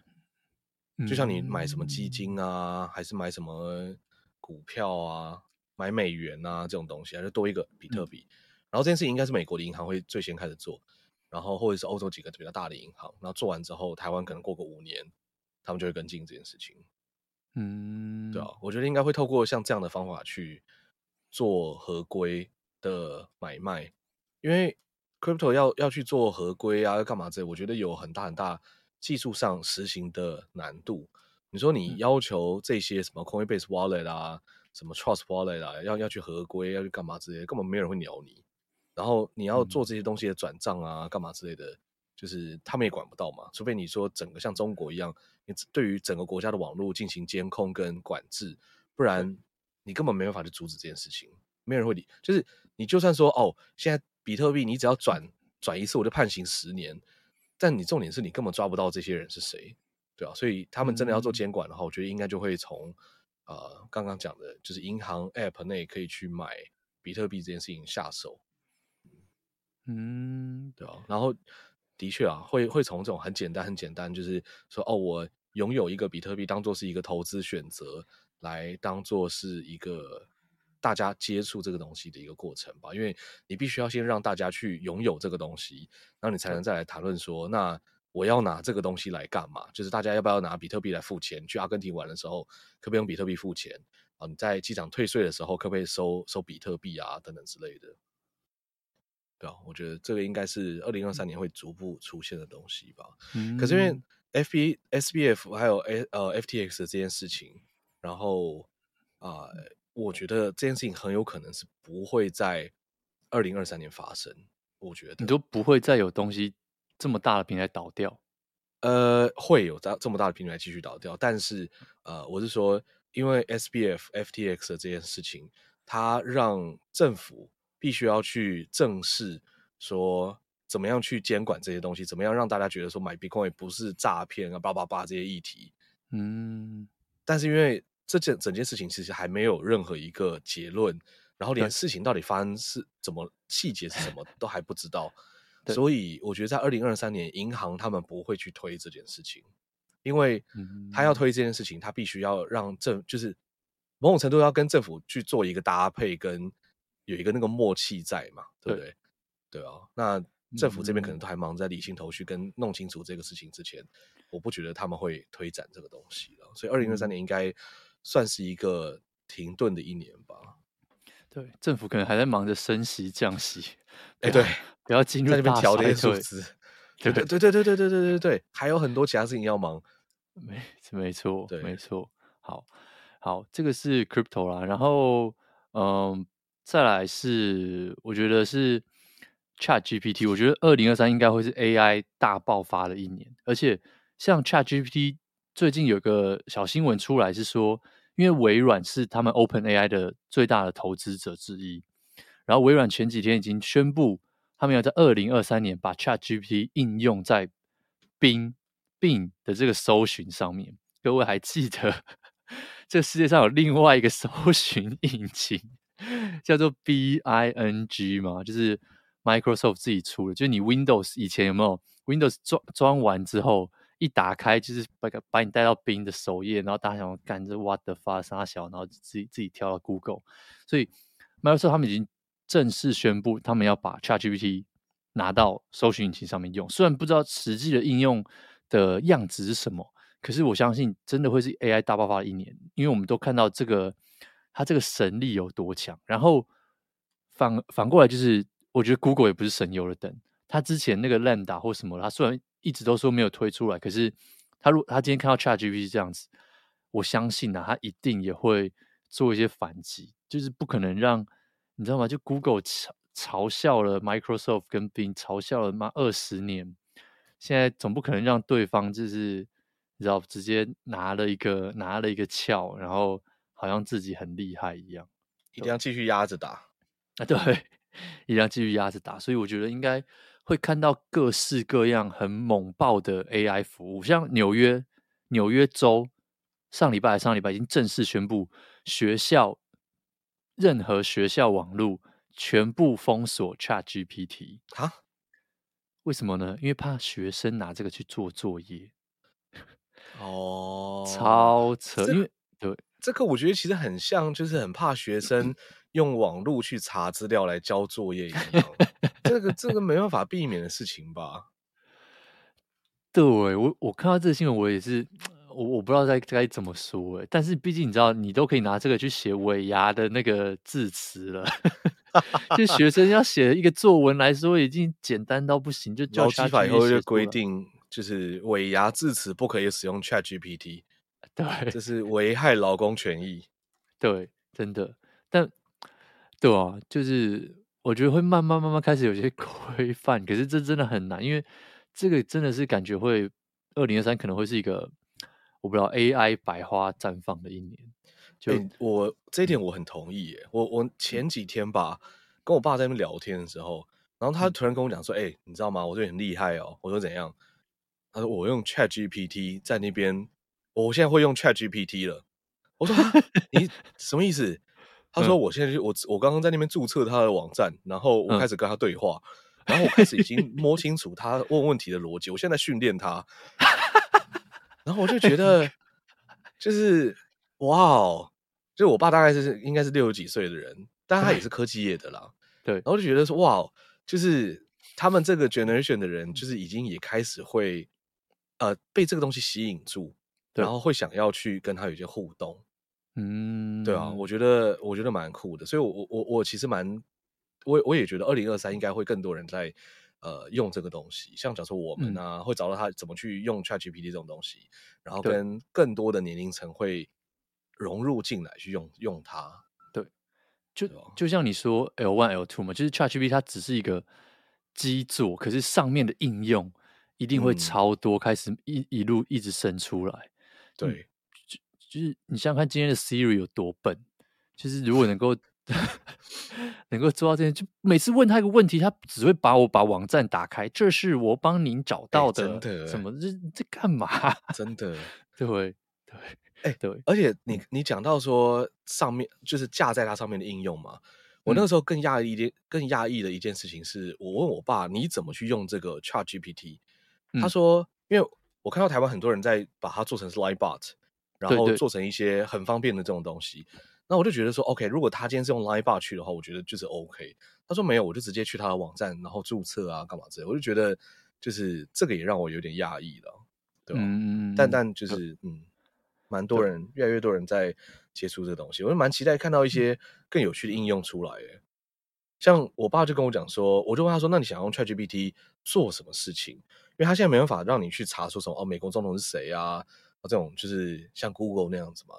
就像你买什么基金啊，还是买什么股票啊，买美元啊这种东西，还是多一个比特币。然后这件事情应该是美国的银行会最先开始做，然后或者是欧洲几个比较大的银行，然后做完之后，台湾可能过个五年，他们就会跟进这件事情。嗯，对啊，我觉得应该会透过像这样的方法去做合规的买卖，因为 crypto 要要去做合规啊，要干嘛这？我觉得有很大很大技术上实行的难度。你说你要求这些什么 Coinbase Wallet 啊，什么 Trust Wallet 啊，要要去合规，要去干嘛之类的，根本没有人会鸟你。然后你要做这些东西的转账啊，干嘛之类的。就是他们也管不到嘛，除非你说整个像中国一样，你对于整个国家的网络进行监控跟管制，不然你根本没办法去阻止这件事情，没有人会理。就是你就算说哦，现在比特币你只要转转一次，我就判刑十年，但你重点是你根本抓不到这些人是谁，对啊，所以他们真的要做监管的话，我觉得应该就会从呃刚刚讲的，就是银行 App 内可以去买比特币这件事情下手，嗯，对啊，然后。的确啊，会会从这种很简单、很简单，就是说哦，我拥有一个比特币，当做是一个投资选择，来当做是一个大家接触这个东西的一个过程吧。因为你必须要先让大家去拥有这个东西，然后你才能再来谈论说，那我要拿这个东西来干嘛？就是大家要不要拿比特币来付钱？去阿根廷玩的时候，可不可以用比特币付钱？啊，你在机场退税的时候，可不可以收收比特币啊？等等之类的。对啊，我觉得这个应该是二零二三年会逐步出现的东西吧。嗯、可是因为 F B S B F 还有 A 呃 F T X 的这件事情，然后啊、呃，我觉得这件事情很有可能是不会在二零二三年发生。我觉得你都不会再有东西这么大的平台倒掉，呃，会有这这么大的平台继续倒掉，但是呃，我是说，因为 S B F F T X 的这件事情，它让政府。必须要去正视，说怎么样去监管这些东西，怎么样让大家觉得说买 Bitcoin 不是诈骗啊，叭叭叭这些议题。嗯，但是因为这件整件事情其实还没有任何一个结论，然后连事情到底发生是怎么细节是什么都还不知道，所以我觉得在二零二三年，银行他们不会去推这件事情，因为他要推这件事情，他必须要让政，就是某种程度要跟政府去做一个搭配，跟有一个那个默契在嘛，对不对？对，对啊，那政府这边可能都还忙在理清头绪跟弄清楚这个事情之前，我不觉得他们会推展这个东西了。所以二零二三年应该算是一个停顿的一年吧。对，政府可能还在忙着升息降息，哎，对，不要进入在那边调那些数字，对对对对对对对对对对，还有很多其他事情要忙，没没错，对，没错。好，好，这个是 crypto 啦，然后嗯，再来是我觉得是 Chat GPT，我觉得二零二三应该会是 AI 大爆发的一年，而且像 Chat GPT 最近有个小新闻出来是说。因为微软是他们 OpenAI 的最大的投资者之一，然后微软前几天已经宣布，他们要在二零二三年把 ChatGPT 应用在 Bing 的这个搜寻上面。各位还记得，这个世界上有另外一个搜寻引擎叫做 Bing 吗？就是 Microsoft 自己出的，就是你 Windows 以前有没有 Windows 装装完之后？一打开就是把把你带到 Bing 的首页，然后大家想干这 What the fuck 啥小，然后自己自己跳到 Google，所以 Microsoft 他们已经正式宣布，他们要把 ChatGPT 拿到搜寻引擎上面用。虽然不知道实际的应用的样子是什么，可是我相信真的会是 AI 大爆发的一年，因为我们都看到这个它这个神力有多强。然后反反过来就是，我觉得 Google 也不是省油的灯，它之前那个 Lambda 或什么，它虽然一直都说没有推出来，可是他如他今天看到 ChatGPT 这样子，我相信啊，他一定也会做一些反击，就是不可能让你知道吗？就 Google 嘲嘲笑了 Microsoft 跟 Bing 嘲笑了妈二十年，现在总不可能让对方就是你知道直接拿了一个拿了一个翘，然后好像自己很厉害一样，一定要继续压着打 啊！对，一定要继续压着打，所以我觉得应该。会看到各式各样很猛爆的 AI 服务，像纽约纽约州上礼拜上礼拜已经正式宣布，学校任何学校网络全部封锁 ChatGPT 啊？为什么呢？因为怕学生拿这个去做作业。哦，超扯！因为对这个，我觉得其实很像，就是很怕学生。用网络去查资料来交作业一样，这个这个没办法避免的事情吧？对，我我看到这个新闻，我也是，我我不知道该该怎么说哎。但是毕竟你知道，你都可以拿这个去写尾牙的那个字词了。就学生要写一个作文来说，已经简单到不行。就教基法以后就规定，就是尾牙字词不可以使用 ChatGPT。对，这是危害劳工权益。对，真的，但。对啊，就是我觉得会慢慢慢慢开始有些规范，可是这真的很难，因为这个真的是感觉会二零二三可能会是一个我不知道 AI 百花绽放的一年。就、欸、我这一点我很同意耶，我我前几天吧跟我爸在那边聊天的时候，然后他突然跟我讲说：“哎、欸，你知道吗？我这边很厉害哦。”我说：“怎样？”他说：“我用 ChatGPT 在那边，我现在会用 ChatGPT 了。”我说：“你什么意思？”他说：“我现在就我我刚刚在那边注册他的网站，然后我开始跟他对话，嗯、然后我开始已经摸清楚他问问题的逻辑。我现在训练他，然后我就觉得就是哇哦，就我爸大概是应该是六十几岁的人，但他也是科技业的啦。对，然后就觉得说哇哦，就是他们这个 generation 的人，就是已经也开始会呃被这个东西吸引住，然后会想要去跟他有一些互动。”嗯，对啊，我觉得我觉得蛮酷的，所以我，我我我其实蛮，我我也觉得二零二三应该会更多人在呃用这个东西，像假如说我们啊、嗯，会找到他怎么去用 ChatGPT 这种东西，然后跟更多的年龄层会融入进来去用用它。对，就就像你说 L one L two 嘛，就是 ChatGPT 它只是一个基座，可是上面的应用一定会超多，开始一一路一直生出来。对。嗯就是你想想看，今天的 Siri 有多笨？就是如果能够 能够做到这些，就每次问他一个问题，他只会把我把网站打开，这是我帮您找到的，欸、真的什么？这这干嘛？真的，对 对，哎、欸、对。而且你你讲到说上面就是架在它上面的应用嘛，我那个时候更讶异一点，更讶异的一件事情是，我问我爸你怎么去用这个 Chat GPT，他说，因为我看到台湾很多人在把它做成是 Line Bot，然后做成一些很方便的这种东西，那我就觉得说，OK，如果他今天是用 Line Bar 去的话，我觉得就是 OK。他说没有，我就直接去他的网站，然后注册啊，干嘛之类，我就觉得就是这个也让我有点讶异了，对吧？嗯，但但就是嗯，蛮多人，越来越多人在接触这个东西，我就蛮期待看到一些更有趣的应用出来。诶，像我爸就跟我讲说，我就问他说，那你想用 ChatGPT 做什么事情？因为他现在没办法让你去查说什么哦，美国总统是谁啊？这种就是像 Google 那样子嘛。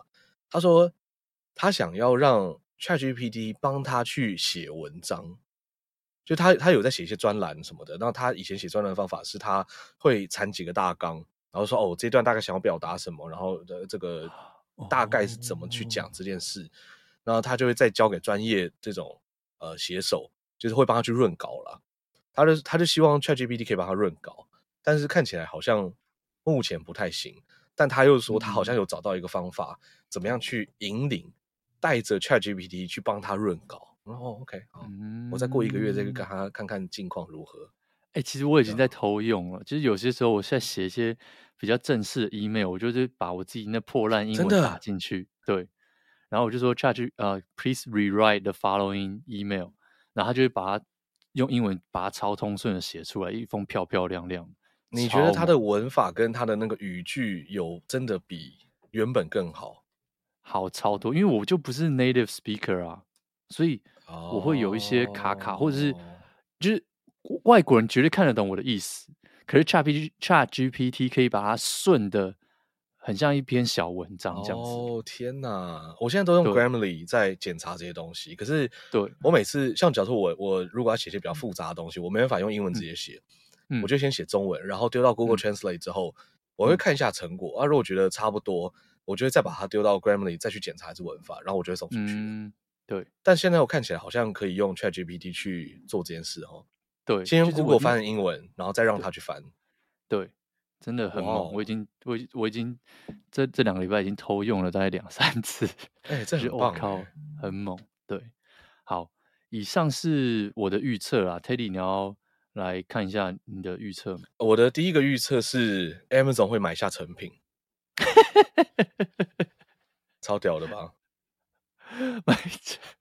他说他想要让 ChatGPT 帮他去写文章。就他他有在写一些专栏什么的，然后他以前写专栏的方法是他会产几个大纲，然后说哦，这段大概想要表达什么，然后的这个大概是怎么去讲这件事，然后他就会再交给专业这种呃写手，就是会帮他去润稿了。他就他就希望 ChatGPT 可以帮他润稿，但是看起来好像目前不太行。但他又说他好像有找到一个方法，怎么样去引领带着 ChatGPT 去帮他润稿。然后、oh, OK，好，嗯、我再过一个月再去跟他看看近况如何。哎、欸，其实我已经在偷用了。其实有些时候，我现在写一些比较正式的 email，我就是把我自己那破烂英文打进去，对，然后我就说 Chat 呃，please rewrite the following email，然后他就会把它用英文把它超通顺的写出来，一封漂漂亮亮。你觉得他的文法跟他的那个语句有真的比原本更好？好超多，因为我就不是 native speaker 啊。所以我会有一些卡卡，或者是就是外国人绝对看得懂我的意思，可是 Chat G Chat GPT 可以把它顺的很像一篇小文章这样子。哦天哪！我现在都用 Grammarly 在检查这些东西，可是对我每次像假如说我我如果要写些比较复杂的东西，我没办法用英文直接写，我就先写中文，然后丢到 Google Translate 之后，我会看一下成果啊，如果觉得差不多，我就会再把它丢到 Grammarly 再去检查一次文法，然后我就会送出去。嗯对，但现在我看起来好像可以用 ChatGPT 去做这件事哦。对，先用 Google 翻成英文，然后再让他去翻。对，真的很猛。我已经，我我已经这这两个礼拜已经偷用了大概两三次。哎，这很棒，靠，很猛。对，好，以上是我的预测啦。Teddy，你要来看一下你的预测吗？我的第一个预测是 Amazon 会买下成品，超屌的吧？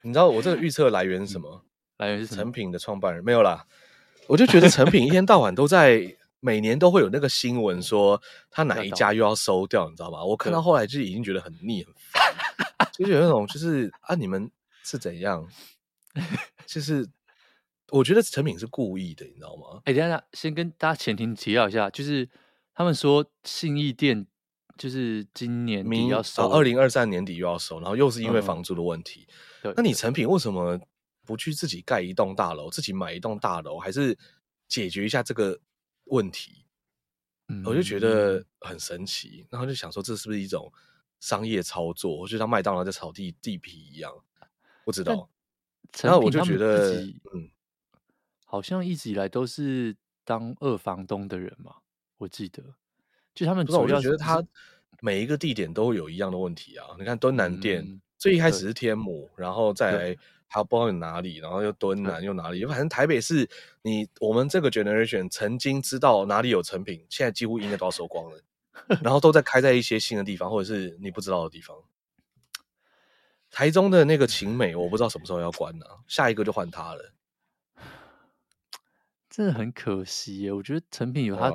你知道我这个预测来源是什么？来源是成品的创办人没有啦。我就觉得成品一天到晚都在，每年都会有那个新闻说他哪一家又要收掉，你知道吗？我看到后来就已经觉得很腻很烦，就是有那种就是啊，你们是怎样？就是我觉得成品是故意的，你知道吗？哎、欸，等一下，先跟大家前提提要一下，就是他们说信义店。就是今年底要收，二零二三年底又要收，然后又是因为房租的问题。对，那你成品为什么不去自己盖一栋大楼，自己买一栋大楼，还是解决一下这个问题？嗯，我就觉得很神奇，然后就想说，这是不是一种商业操作？就像麦当劳在炒地地皮一样，不知道。然后我就觉得，嗯，好像一直以来都是当二房东的人嘛，我记得。就他们主要，我就觉得他每一个地点都有一样的问题啊！你看敦南店，嗯、最一开始是天母，然后再来还有不知道有哪里，然后又敦南又哪里，反正台北市，你我们这个 generation 曾经知道哪里有成品，现在几乎应该都要收光了，然后都在开在一些新的地方，或者是你不知道的地方。台中的那个晴美，我不知道什么时候要关呢、啊，下一个就换他了，真的很可惜耶！我觉得成品有他。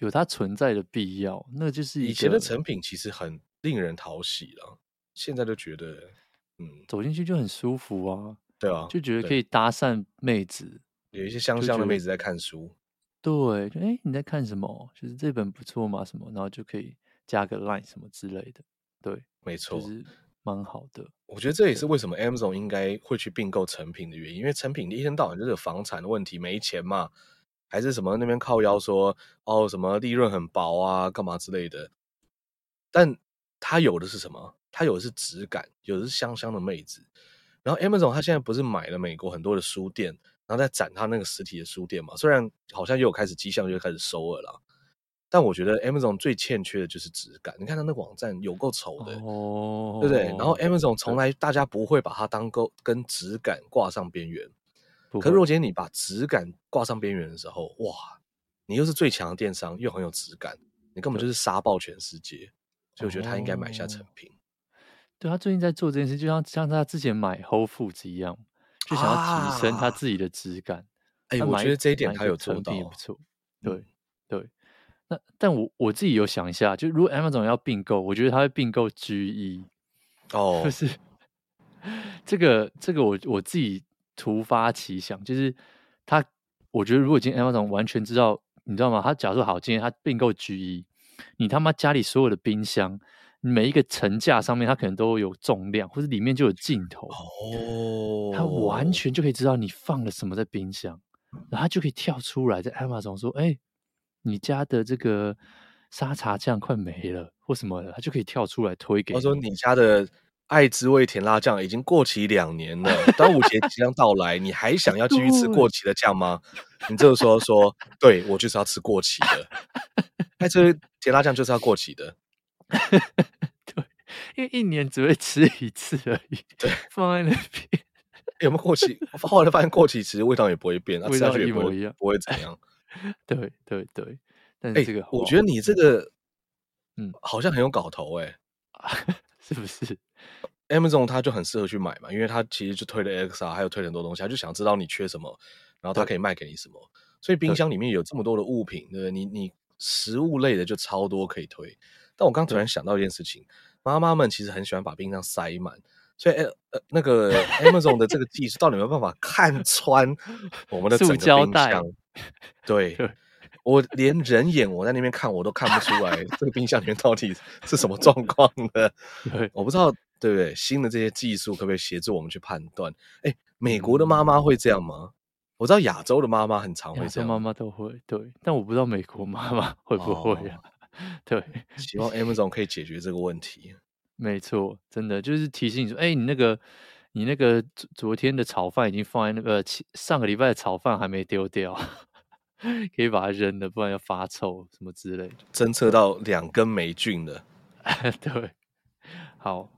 有它存在的必要，那就是以前的成品其实很令人讨喜了，现在都觉得，嗯，走进去就很舒服啊，对啊，就觉得可以搭讪妹子，有一些香香的妹子在看书，对，哎、欸，你在看什么？就是这本不错嘛，什么，然后就可以加个 line 什么之类的，对，没错，就是蛮好的。我觉得这也是为什么 Amazon 应该会去并购成品的原因，因为成品一天到晚就是有房产的问题，没钱嘛。还是什么那边靠腰说哦，什么利润很薄啊，干嘛之类的，但他有的是什么？他有的是质感，有的是香香的妹子。然后 Amazon 他现在不是买了美国很多的书店，然后在展他那个实体的书店嘛？虽然好像又有开始迹象，又开始收了啦。但我觉得 Amazon 最欠缺的就是质感。你看他那个网站有够丑的，哦，对不对？然后 Amazon 从来大家不会把它当够跟质感挂上边缘。可是如果今天你把质感挂上边缘的时候，哇，你又是最强的电商，又很有质感，你根本就是杀爆全世界。所以我觉得他应该买下成品。对，他最近在做这件事，就像像他之前买 Whole Foods 一样，就想要提升他自己的质感。哎、啊，我觉得这一点他有做到，不错。对、嗯、对，那但我我自己有想一下，就如果 Amazon 要并购，我觉得他会并购 GE。哦，就是 这个这个我我自己突发奇想，就是他，我觉得如果今天 Amazon 完全知道，你知道吗？他假如好，今天他并购 GE，你他妈家里所有的冰箱。每一个层架上面，它可能都有重量，或者里面就有镜头哦，他完全就可以知道你放了什么在冰箱，然后他就可以跳出来在 Amazon 说：“哎、欸，你家的这个沙茶酱快没了，或什么的，它就可以跳出来推给你。”他说：“你家的爱滋味甜辣酱已经过期两年了，端午节即将到来，你还想要继续吃过期的酱吗？”你这个时候说：“对，我就是要吃过期的，爱滋味甜辣酱就是要过期的。”对，因为一年只会吃一次而已。对，放在那边有没有过期？后来发现过期其实味道也不会变，味道一模一样，不会怎样。对对对，但是这个、欸，我觉得你这个，嗯，好像很有搞头哎、欸，是不是？Amazon 它就很适合去买嘛，因为它其实就推了 Alexa，还有推了很多东西，它就想知道你缺什么，然后它可以卖给你什么。所以冰箱里面有这么多的物品，对不对？你你食物类的就超多可以推。但我刚突然想到一件事情，妈妈们其实很喜欢把冰箱塞满，所以呃呃，那个 Amazon 的这个技术到底有没有办法看穿我们的整个冰箱？对，我连人眼我在那边看我都看不出来这个冰箱里面到底是什么状况的。我不知道，对不对？新的这些技术可不可以协助我们去判断？哎，美国的妈妈会这样吗？我知道亚洲的妈妈很常会这样，妈妈都会对，但我不知道美国妈妈会不会啊。哦对，希望 Amazon 可以解决这个问题。没错，真的就是提醒你说，哎、欸，你那个，你那个昨昨天的炒饭已经放在那个上个礼拜的炒饭还没丢掉，可以把它扔了，不然要发臭什么之类的。侦测到两根霉菌的，对。好，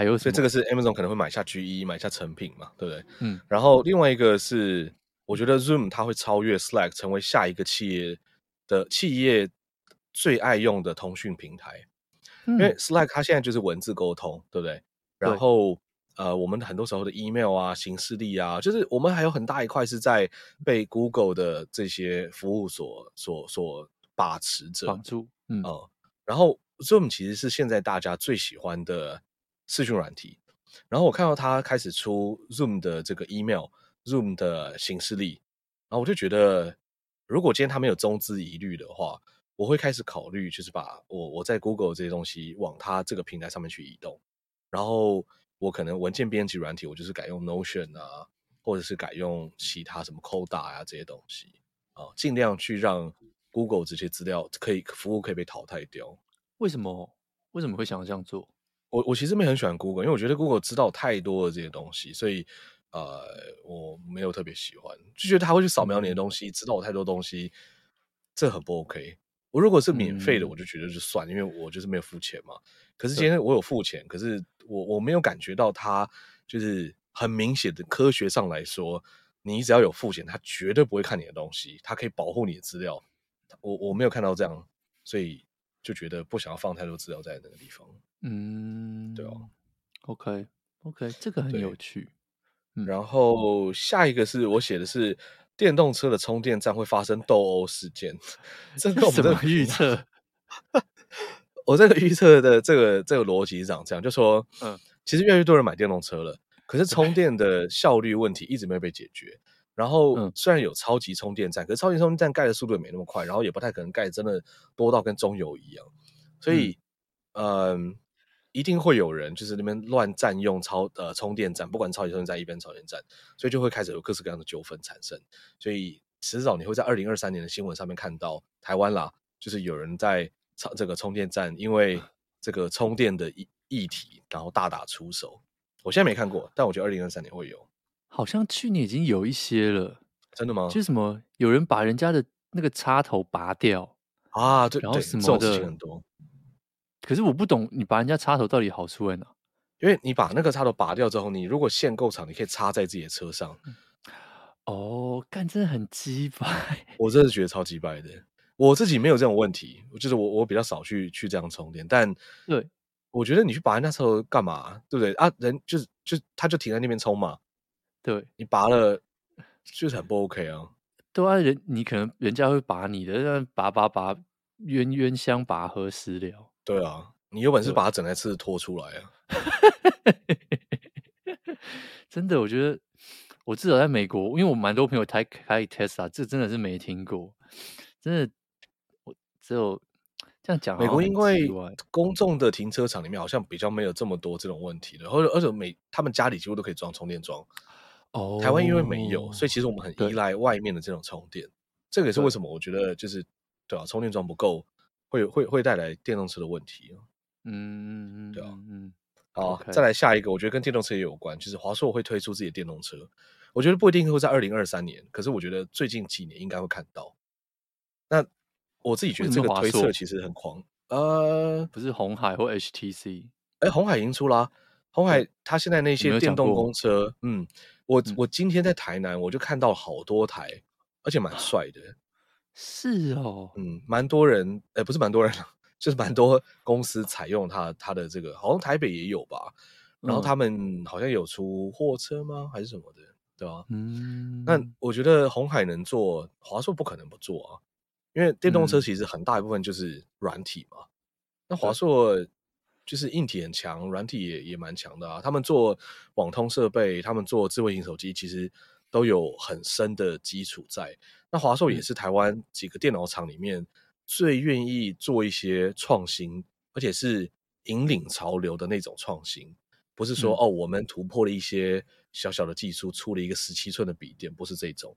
还有，所以这个是 Amazon 可能会买下 GE，买下成品嘛，对不对？嗯。然后另外一个是，我觉得 Zoom 它会超越 Slack，成为下一个企业的企业。最爱用的通讯平台，因为 Slack 它现在就是文字沟通，对不对？然后呃，我们很多时候的 email 啊、行事历啊，就是我们还有很大一块是在被 Google 的这些服务所所所把持着，绑住。嗯、呃，然后 Zoom 其实是现在大家最喜欢的视讯软体。然后我看到它开始出 Zoom 的这个 email、Zoom 的形式力，然后我就觉得，如果今天他没有中资疑虑的话。我会开始考虑，就是把我我在 Google 这些东西往它这个平台上面去移动，然后我可能文件编辑软体，我就是改用 Notion 啊，或者是改用其他什么 Coda 啊这些东西啊，尽量去让 Google 这些资料可以服务可以被淘汰掉。为什么？为什么会想要这样做？我我其实没很喜欢 Google，因为我觉得 Google 知道太多的这些东西，所以呃我没有特别喜欢，就觉得他会去扫描你的东西，嗯、知道我太多东西，这很不 OK。我如果是免费的，我就觉得就算，嗯，因为我就是没有付钱嘛。可是今天我有付钱，可是我我没有感觉到它就是很明显的科学上来说，你只要有付钱，它绝对不会看你的东西，它可以保护你的资料。我我没有看到这样，所以就觉得不想要放太多资料在那个地方。嗯，对哦。OK OK，这个很有趣。嗯，然后下一个是我写的是。电动车的充电站会发生斗殴事件，这个我们的预测，我这个预测的这个这个逻辑是这样，这样就说，嗯，其实越来越多人买电动车了，可是充电的效率问题一直没有被解决。然后虽然有超级充电站，可是超级充电站盖的速度也没那么快，然后也不太可能盖真的多到跟中油一样，所以，嗯。一定会有人就是那边乱占用超呃充电站，不管超级充电站、一般充电站，所以就会开始有各式各样的纠纷产生。所以迟早你会在二零二三年的新闻上面看到台湾啦，就是有人在超这个充电站因为这个充电的议议题，然后大打出手。我现在没看过，但我觉得二零二三年会有。好像去年已经有一些了，真的吗？就是什么有人把人家的那个插头拔掉，啊，对，然后什么的很多。可是我不懂，你拔人家插头到底好处在哪？因为你把那个插头拔掉之后，你如果线够长，你可以插在自己的车上。哦，干，真的很鸡掰，我真的觉得超鸡掰的。我自己没有这种问题，就是我我比较少去去这样充电，但对，我觉得你去拔人家车头干嘛？对不对啊？人就是就他就停在那边充嘛。对，你拔了就是很不 OK 啊。对啊，人你可能人家会拔你的，拔拔拔，冤冤相拔何时了？对啊，你有本事把它整台车拖出来啊！真的，我觉得我至少在美国，因为我蛮多朋友开开 Tesla，这真的是没听过。真的，我只有这样讲。美国因为公众的停车场里面好像比较没有这么多这种问题的，或者而且每他们家里几乎都可以装充电桩。哦，台湾因为没有，所以其实我们很依赖外面的这种充电。这个也是为什么我觉得就是对啊，充电桩不够。会会会带来电动车的问题，嗯嗯对啊，嗯，好.再来下一个，我觉得跟电动车也有关，就是华硕会推出自己的电动车，我觉得不一定会在二零二三年，可是我觉得最近几年应该会看到。那我自己觉得这个推测其实很狂，呃，不是红海或 HTC，哎，红海已经出啦，红海它现在那些电动公车，嗯，我我今天在台南我就看到好多台，而且蛮帅的。是哦，嗯，蛮多人，呃，不是蛮多人，就是蛮多公司采用它，它的这个，好像台北也有吧。然后他们好像有出货车吗？还是什么的，对吧？嗯，那我觉得红海能做，华硕不可能不做啊，因为电动车其实很大一部分就是软体嘛。嗯、那华硕就是硬体很强，软体也也蛮强的啊。他们做网通设备，他们做智慧型手机，其实都有很深的基础在。那华硕也是台湾几个电脑厂里面最愿意做一些创新，而且是引领潮流的那种创新，不是说、嗯、哦，我们突破了一些小小的技术，出了一个十七寸的笔电，不是这种，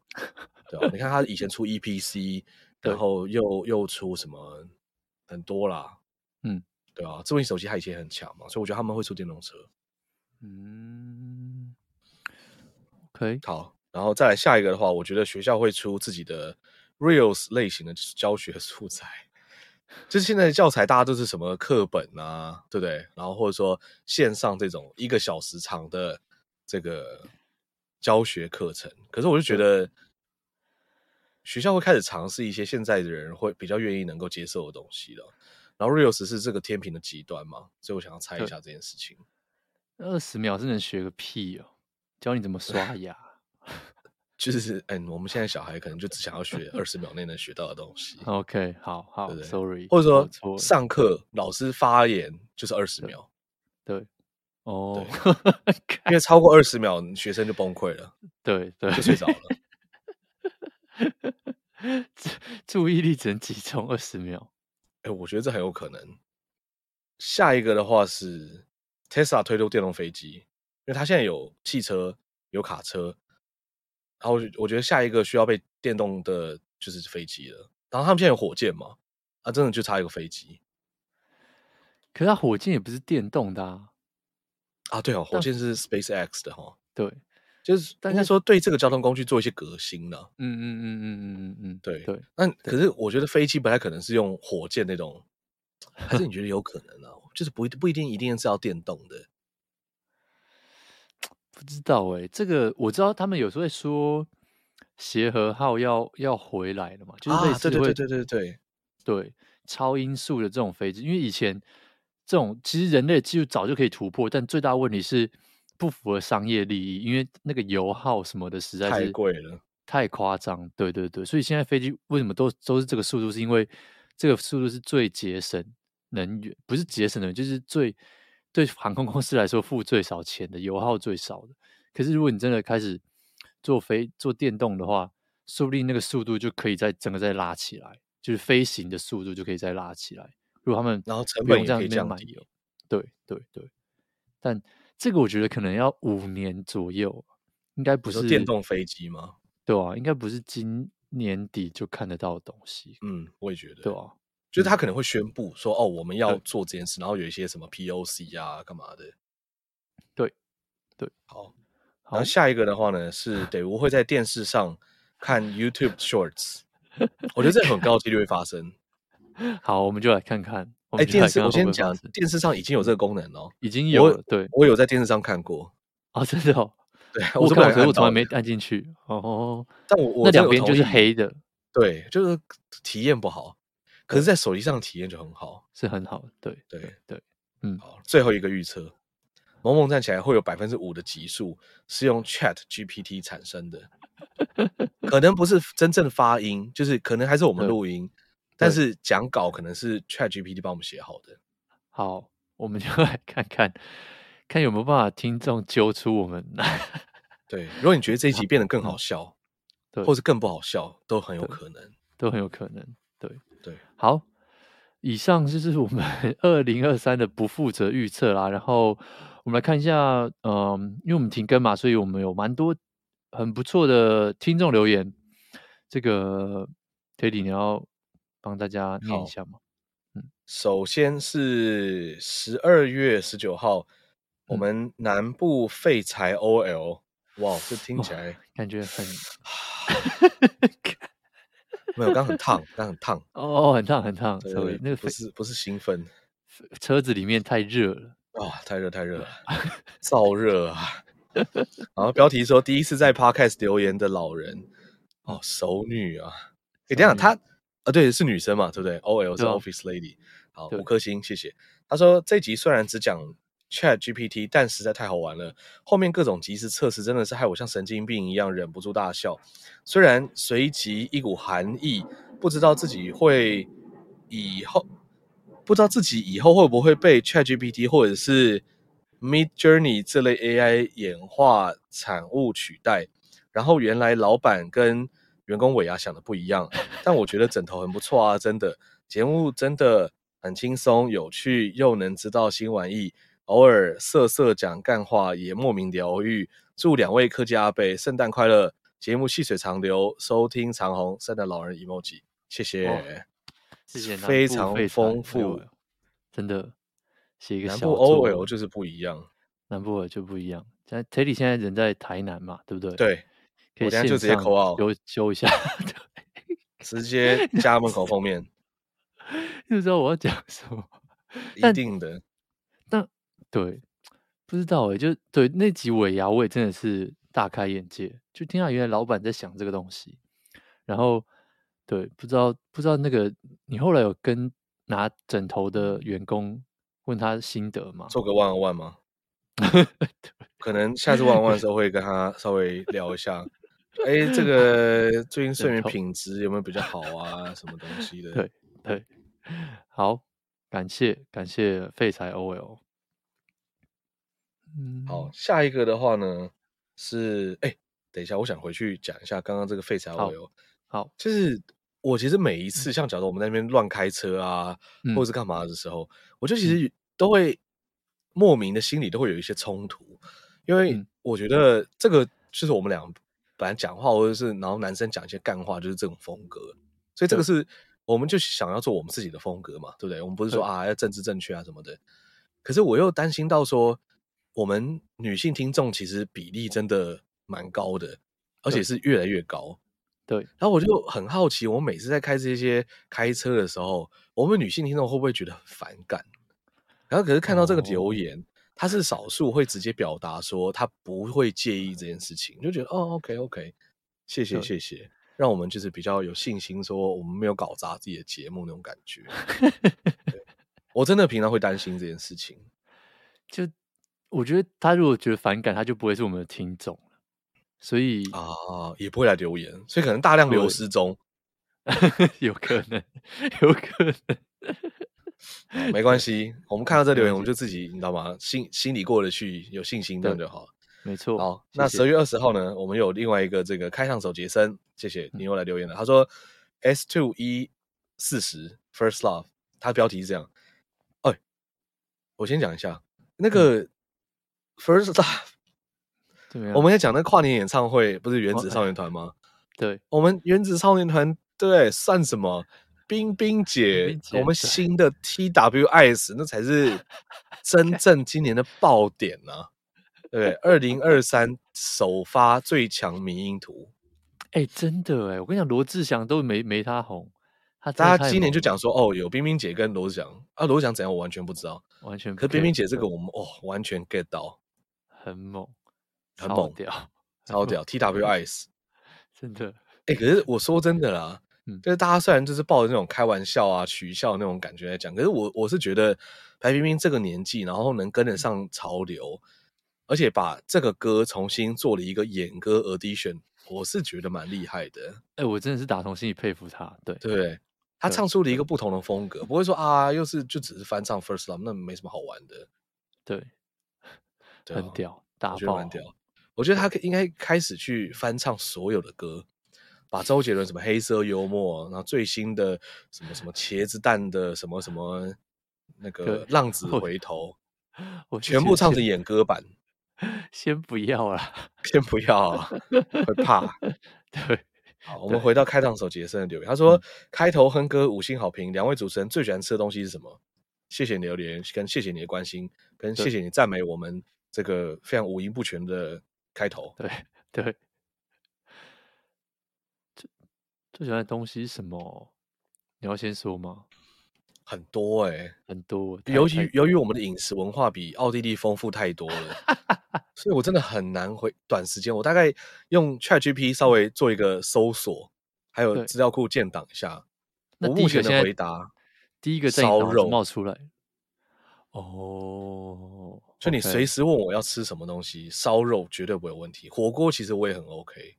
对吧？你看他以前出 EPC，然后又又出什么很多啦，嗯，对啊，智慧型手机它以前很强嘛，所以我觉得他们会出电动车，嗯，OK，好。然后再来下一个的话，我觉得学校会出自己的 Reels 类型的教学素材，就是现在的教材大家都是什么课本啊，对不对？然后或者说线上这种一个小时长的这个教学课程，可是我就觉得学校会开始尝试一些现在的人会比较愿意能够接受的东西了。然后 Reels 是这个天平的极端嘛，所以我想要猜一下这件事情。二十秒是能学个屁哦，教你怎么刷牙。就是，嗯，我们现在小孩可能就只想要学二十秒内能学到的东西。OK，好好对对，Sorry，或者说上课老师发言就是二十秒。对，哦，因为超过二十秒，学生就崩溃了。对对，就睡着了。注意力只能集中二十秒。哎、欸，我觉得这很有可能。下一个的话是 Tesla 推出电动飞机，因为它现在有汽车。有卡车，然后我觉得下一个需要被电动的就是飞机了。然后他们现在有火箭嘛？啊，真的就差一个飞机。可是它火箭也不是电动的啊。啊，对哦，火箭是 SpaceX 的哈。对，就是大家说对这个交通工具做一些革新呢。嗯嗯嗯嗯嗯嗯嗯，对对。那可是我觉得飞机不太可能是用火箭那种，还是你觉得有可能呢？就是不不一定一定是要电动的。不知道哎、欸，这个我知道，他们有时候会说协和号要要回来了嘛，就是类似会、啊、对对对对对对超音速的这种飞机，因为以前这种其实人类技术早就可以突破，但最大问题是不符合商业利益，因为那个油耗什么的实在是太贵了，太夸张。对对对，所以现在飞机为什么都都是这个速度，是因为这个速度是最节省能源，不是节省能源，就是最。对航空公司来说，付最少钱的，油耗最少的。可是，如果你真的开始做飞做电动的话，说不定那个速度就可以再整个再拉起来，就是飞行的速度就可以再拉起来。如果他们然后成本也可以降低，对对对。但这个我觉得可能要五年左右，应该不是电动飞机吗？对啊，应该不是今年底就看得到的东西。嗯，我也觉得，对啊。就是他可能会宣布说：“哦，我们要做这件事，然后有一些什么 POC 啊，干嘛的？”对，对，好。然后下一个的话呢，是 得我会在电视上看 YouTube Shorts，我觉得这很高几率会发生。好，我们就来看看。哎，电视我先讲，电视上已经有这个功能哦，已经有。对，我有在电视上看过。啊，真的哦。对，我看可是我从来没按进去。哦，但我我那两边就是黑的。对，就是体验不好。可是，在手机上体验就很好，是很好。对对对，嗯。好，最后一个预测。萌萌站起来会有百分之五的级数是用 Chat GPT 产生的，可能不是真正发音，就是可能还是我们录音，但是讲稿可能是 Chat GPT 帮我们写好的。好，我们就来看看，看有没有办法听众揪出我们来。对，如果你觉得这一集变得更好 笑，对，或是更不好笑，都很有可能，都很有可能。对对，好。以上就是我们 二零二三的不负责预测啦。然后我们来看一下，嗯，因为我们停更嘛，所以我们有蛮多很不错的听众留言。这个 Teddy，你要帮大家念一下吗？嗯，首先是十二月十九号，嗯、我们南部废柴 OL，哇，这听起来感觉很。没有，刚很烫，刚很烫哦，很烫，很烫。所以那个不是不是兴奋，车子里面太热了啊、哦，太热太热了，燥热啊。然后标题说第一次在 Podcast 留言的老人哦，熟女啊。哎，等下她啊，对，是女生嘛，对不对？OL 是 Office Lady，好，五颗星，谢谢。他说这集虽然只讲。Chat GPT，但实在太好玩了。后面各种即时测试真的是害我像神经病一样忍不住大笑。虽然随即一股寒意，不知道自己会以后不知道自己以后会不会被 Chat GPT 或者是 Midjourney 这类 AI 演化产物取代。然后原来老板跟员工尾牙想的不一样，但我觉得枕头很不错啊，真的节目真的很轻松有趣，又能知道新玩意。偶尔瑟瑟讲干话也莫名疗愈。祝两位科技阿伯圣诞快乐，节目细水长流，收听长虹。圣诞老人 emoji，谢谢，哦、谢谢，非常丰富，真的写一个小。南部 OL 就是不一样，南部就不一样。现在 Teddy 现在人在台南嘛，对不对？对，我等下就直接扣号，修修一下，对，直接家门口封面。就知道我要讲什么，一定的。对，不知道哎，就对那集尾牙，我也真的是大开眼界，就听到原来老板在想这个东西，然后对，不知道不知道那个你后来有跟拿枕头的员工问他心得吗？做个万万吗？可能下次 on one 的时候会跟他稍微聊一下，哎，这个 最近睡眠品质有没有比较好啊？什么东西的？对对，好，感谢感谢废柴 OL。嗯，好，下一个的话呢是，哎，等一下，我想回去讲一下刚刚这个废柴 OL。好，就是我其实每一次，像假如我们在那边乱开车啊，嗯、或者是干嘛的时候，我就其实都会莫名的心里都会有一些冲突，因为我觉得这个就是我们俩本来讲话，或者是然后男生讲一些干话，就是这种风格，所以这个是我们就想要做我们自己的风格嘛，对不对？我们不是说啊要政治正确啊什么的，可是我又担心到说。我们女性听众其实比例真的蛮高的，而且是越来越高。对，然后我就很好奇，我每次在开这些开车的时候，我们女性听众会不会觉得很反感？然后可是看到这个留言，他、哦、是少数会直接表达说他不会介意这件事情，就觉得哦，OK OK，谢谢谢谢，让我们就是比较有信心，说我们没有搞砸自己的节目那种感觉。我真的平常会担心这件事情，就。我觉得他如果觉得反感，他就不会是我们的听众了，所以啊，也不会来留言，所以可能大量流失中，有可能，有可能，没关系，我们看到这留言，我们就自己，你知道吗？心心里过得去，有信心这样就好。没错。好，那十二月二十号呢，我们有另外一个这个开膛手杰森，谢谢你又来留言了。嗯、他说 S two E 四十 First Love，他标题是这样。哎，我先讲一下 那个。嗯 First Love，我们在讲那跨年演唱会，不是原子少年团吗？哦哎、对，我们原子少年团对算什么？冰冰姐，我们新的 TWS 那才是 真正今年的爆点呢、啊。对，二零二三首发最强迷音图，哎，真的哎，我跟你讲，罗志祥都没没他红，大家今年就讲说哦，有冰冰姐跟罗志祥。啊，罗志祥怎样我完全不知道，完全。可冰冰姐这个我们哦完全 get 到，很猛，很猛，屌，超屌，TWS，真的。哎、欸，可是我说真的啦，嗯，就是大家虽然就是抱着那种开玩笑啊、取笑那种感觉来讲，可是我我是觉得白冰冰这个年纪，然后能跟得上潮流，而且把这个歌重新做了一个演歌 edition，我是觉得蛮厉害的。哎、欸，我真的是打从心里佩服他，对对，他唱出了一个不同的风格，不会说啊，又是就只是翻唱 First Love，那没什么好玩的。对，对啊、很屌，大爆，很屌。我觉得他应该开始去翻唱所有的歌。把周杰伦什么黑色幽默，然后最新的什么什么茄子蛋的什么什么那个浪子回头，我全部唱成演歌版。先不要啊，先不要，会怕。对，好，我们回到开膛手杰森的留言，他说、嗯、开头哼歌五星好评，两位主持人最喜欢吃的东西是什么？谢谢你留言，跟谢谢你的关心，跟谢谢你赞美我们这个非常五音不全的开头。对对。最喜欢的东西是什么？你要先说吗？很多哎、欸，很多。由于由于我们的饮食文化比奥地利丰富太多了，所以我真的很难回短时间。我大概用 ChatGPT 稍微做一个搜索，还有资料库建档一下。我目前的回答，第一个烧肉冒出来。哦，就你随时问我要吃什么东西，烧肉绝对不会有问题。火锅其实我也很 OK。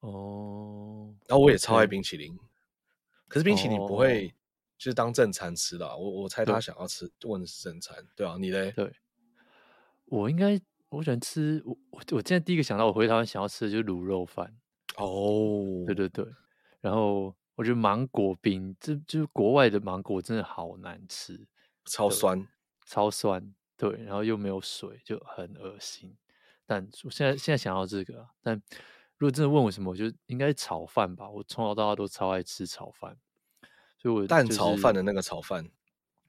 哦，然后我也超爱冰淇淋可是冰淇淋不会就是当正餐吃的，啊。我我猜他想要吃，问的是正餐，对啊，你嘞？对，我应该我喜欢吃，我我我现在第一个想到我回台湾想要吃的就是卤肉饭。哦、oh.，对对对，然后我觉得芒果冰，这就是国外的芒果真的好难吃，超酸，超酸，对，然后又没有水，就很恶心。但我现在现在想要这个，但。如果真的问我什么，我觉得应该是炒饭吧。我从小到大都超爱吃炒饭，所以我、就是、蛋炒饭的那个炒饭，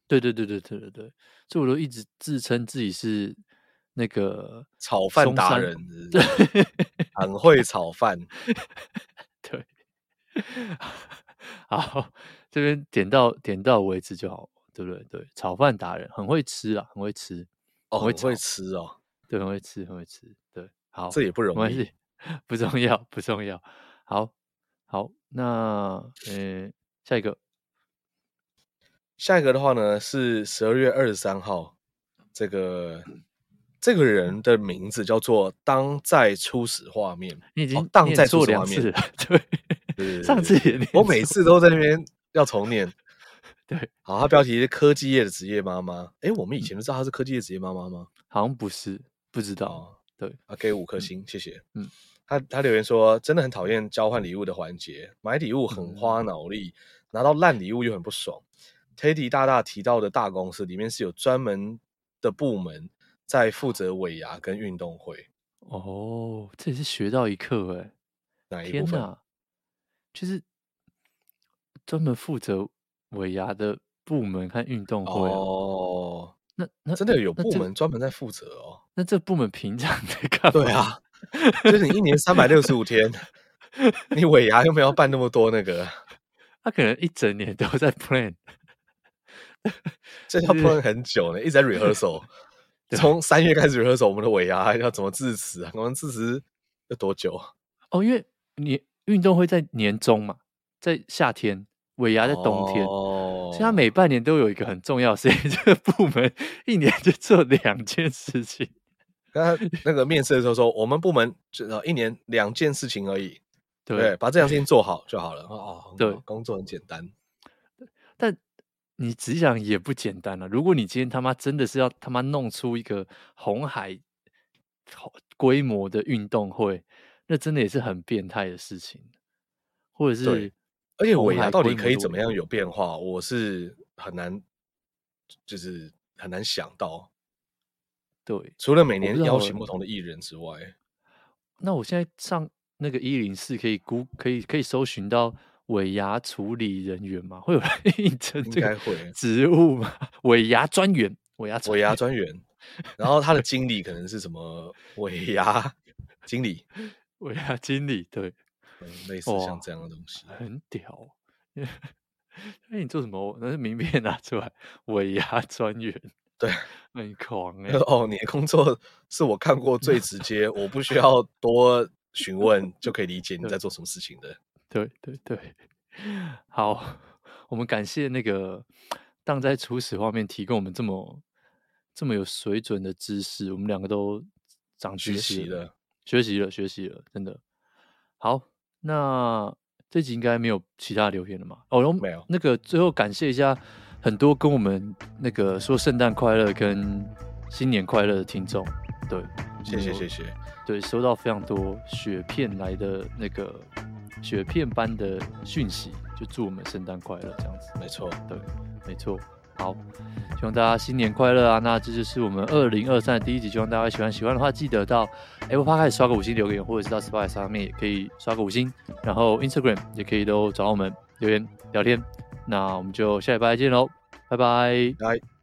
对对对对对对对，所以我都一直自称自己是那个炒饭达人 是是，对，很会炒饭。对，好，这边点到点到为止就好，对不对？对，炒饭达人很会吃啊，很会吃，哦，很会，很会吃哦，对，很会吃，很会吃，对，好，这也不容易。不重要，不重要。好，好，那呃，下一个，下一个的话呢是十二月二十三号，这个这个人的名字叫做当在初始画面，你已经、哦、当在初始画面了，对，对上次也我每次都在那边要重念，对，好，他标题是科技业的职业妈妈，哎，我们以前都知道他是科技业职业妈妈吗？好像不是，不知道，哦、对，啊，给五颗星、嗯，谢谢，嗯。他他留言说，真的很讨厌交换礼物的环节，买礼物很花脑力，嗯，拿到烂礼物又很不爽。Teddy 大大提到的大公司里面是有专门的部门在负责尾牙跟运动会。哦，这也是学到一课哎。哪一部分？天哪，就是专门负责尾牙的部门和运动会哦。那那真的有部门专门在负责哦。那这部门平常在干嘛？对啊。就是你一年三百六十五天，你尾牙又没有办那么多那个，他可能一整年都在 plan，这要 plan 很久呢，一直在 rehearsal，从三月开始 rehearsal，我们的尾牙要怎么致辞啊？我们致辞要多久？哦，因为你运动会在年中嘛，在夏天，尾牙在冬天，哦，所以他每半年都有一个很重要的事情，这个部门一年就做两件事情。刚刚那个面试的时候说，我们部门只要一年两件事情而已，对，对把这样事情 做好就好了。哦，对，工作很简单。但你仔细想也不简单了，啊。如果你今天他妈真的是要他妈弄出一个红海规模的运动会，那真的也是很变态的事情。或者是，而且尾牙到底可以怎么样有变化，我是很难，就是很难想到。对，除了每年邀请不同的艺人之外，那我现在上那个一零四可以估，可以可以搜寻到尾牙处理人员吗？会有人 应征这个职务吗？尾牙专员，尾牙尾牙专员，然后他的经理可能是什么尾牙经理，尾牙经理，对，类似像这样的东西，很屌。那你做什么？那是名片拿出来，尾牙专员。对，很狂 哎、欸。哦，你的工作是我看过最直接，我不需要多询问就可以理解你在做什么事情的。对对对，好，我们感谢那个当在初始画面提供我们这么这么有水准的知识，我们两个都长学习了，学习了，学习了，真的。好，那这集应该没有其他留言了嘛？哦，没有。那个最后感谢一下。很多跟我们那个说圣诞快乐跟新年快乐的听众，对，谢谢谢谢，对，收到非常多雪片来的那个雪片般的讯息，就祝我们圣诞快乐这样子，没错，对，没错，好，希望大家新年快乐啊！那这就是我们二零二三的第一集，希望大家喜欢，喜欢的话记得到 Apple Podcast 刷个五星留言，或者是到 Spotify 上面也可以刷个五星，然后 Instagram 也可以都找我们留言聊天。那我们就下礼拜见喽，拜拜。拜。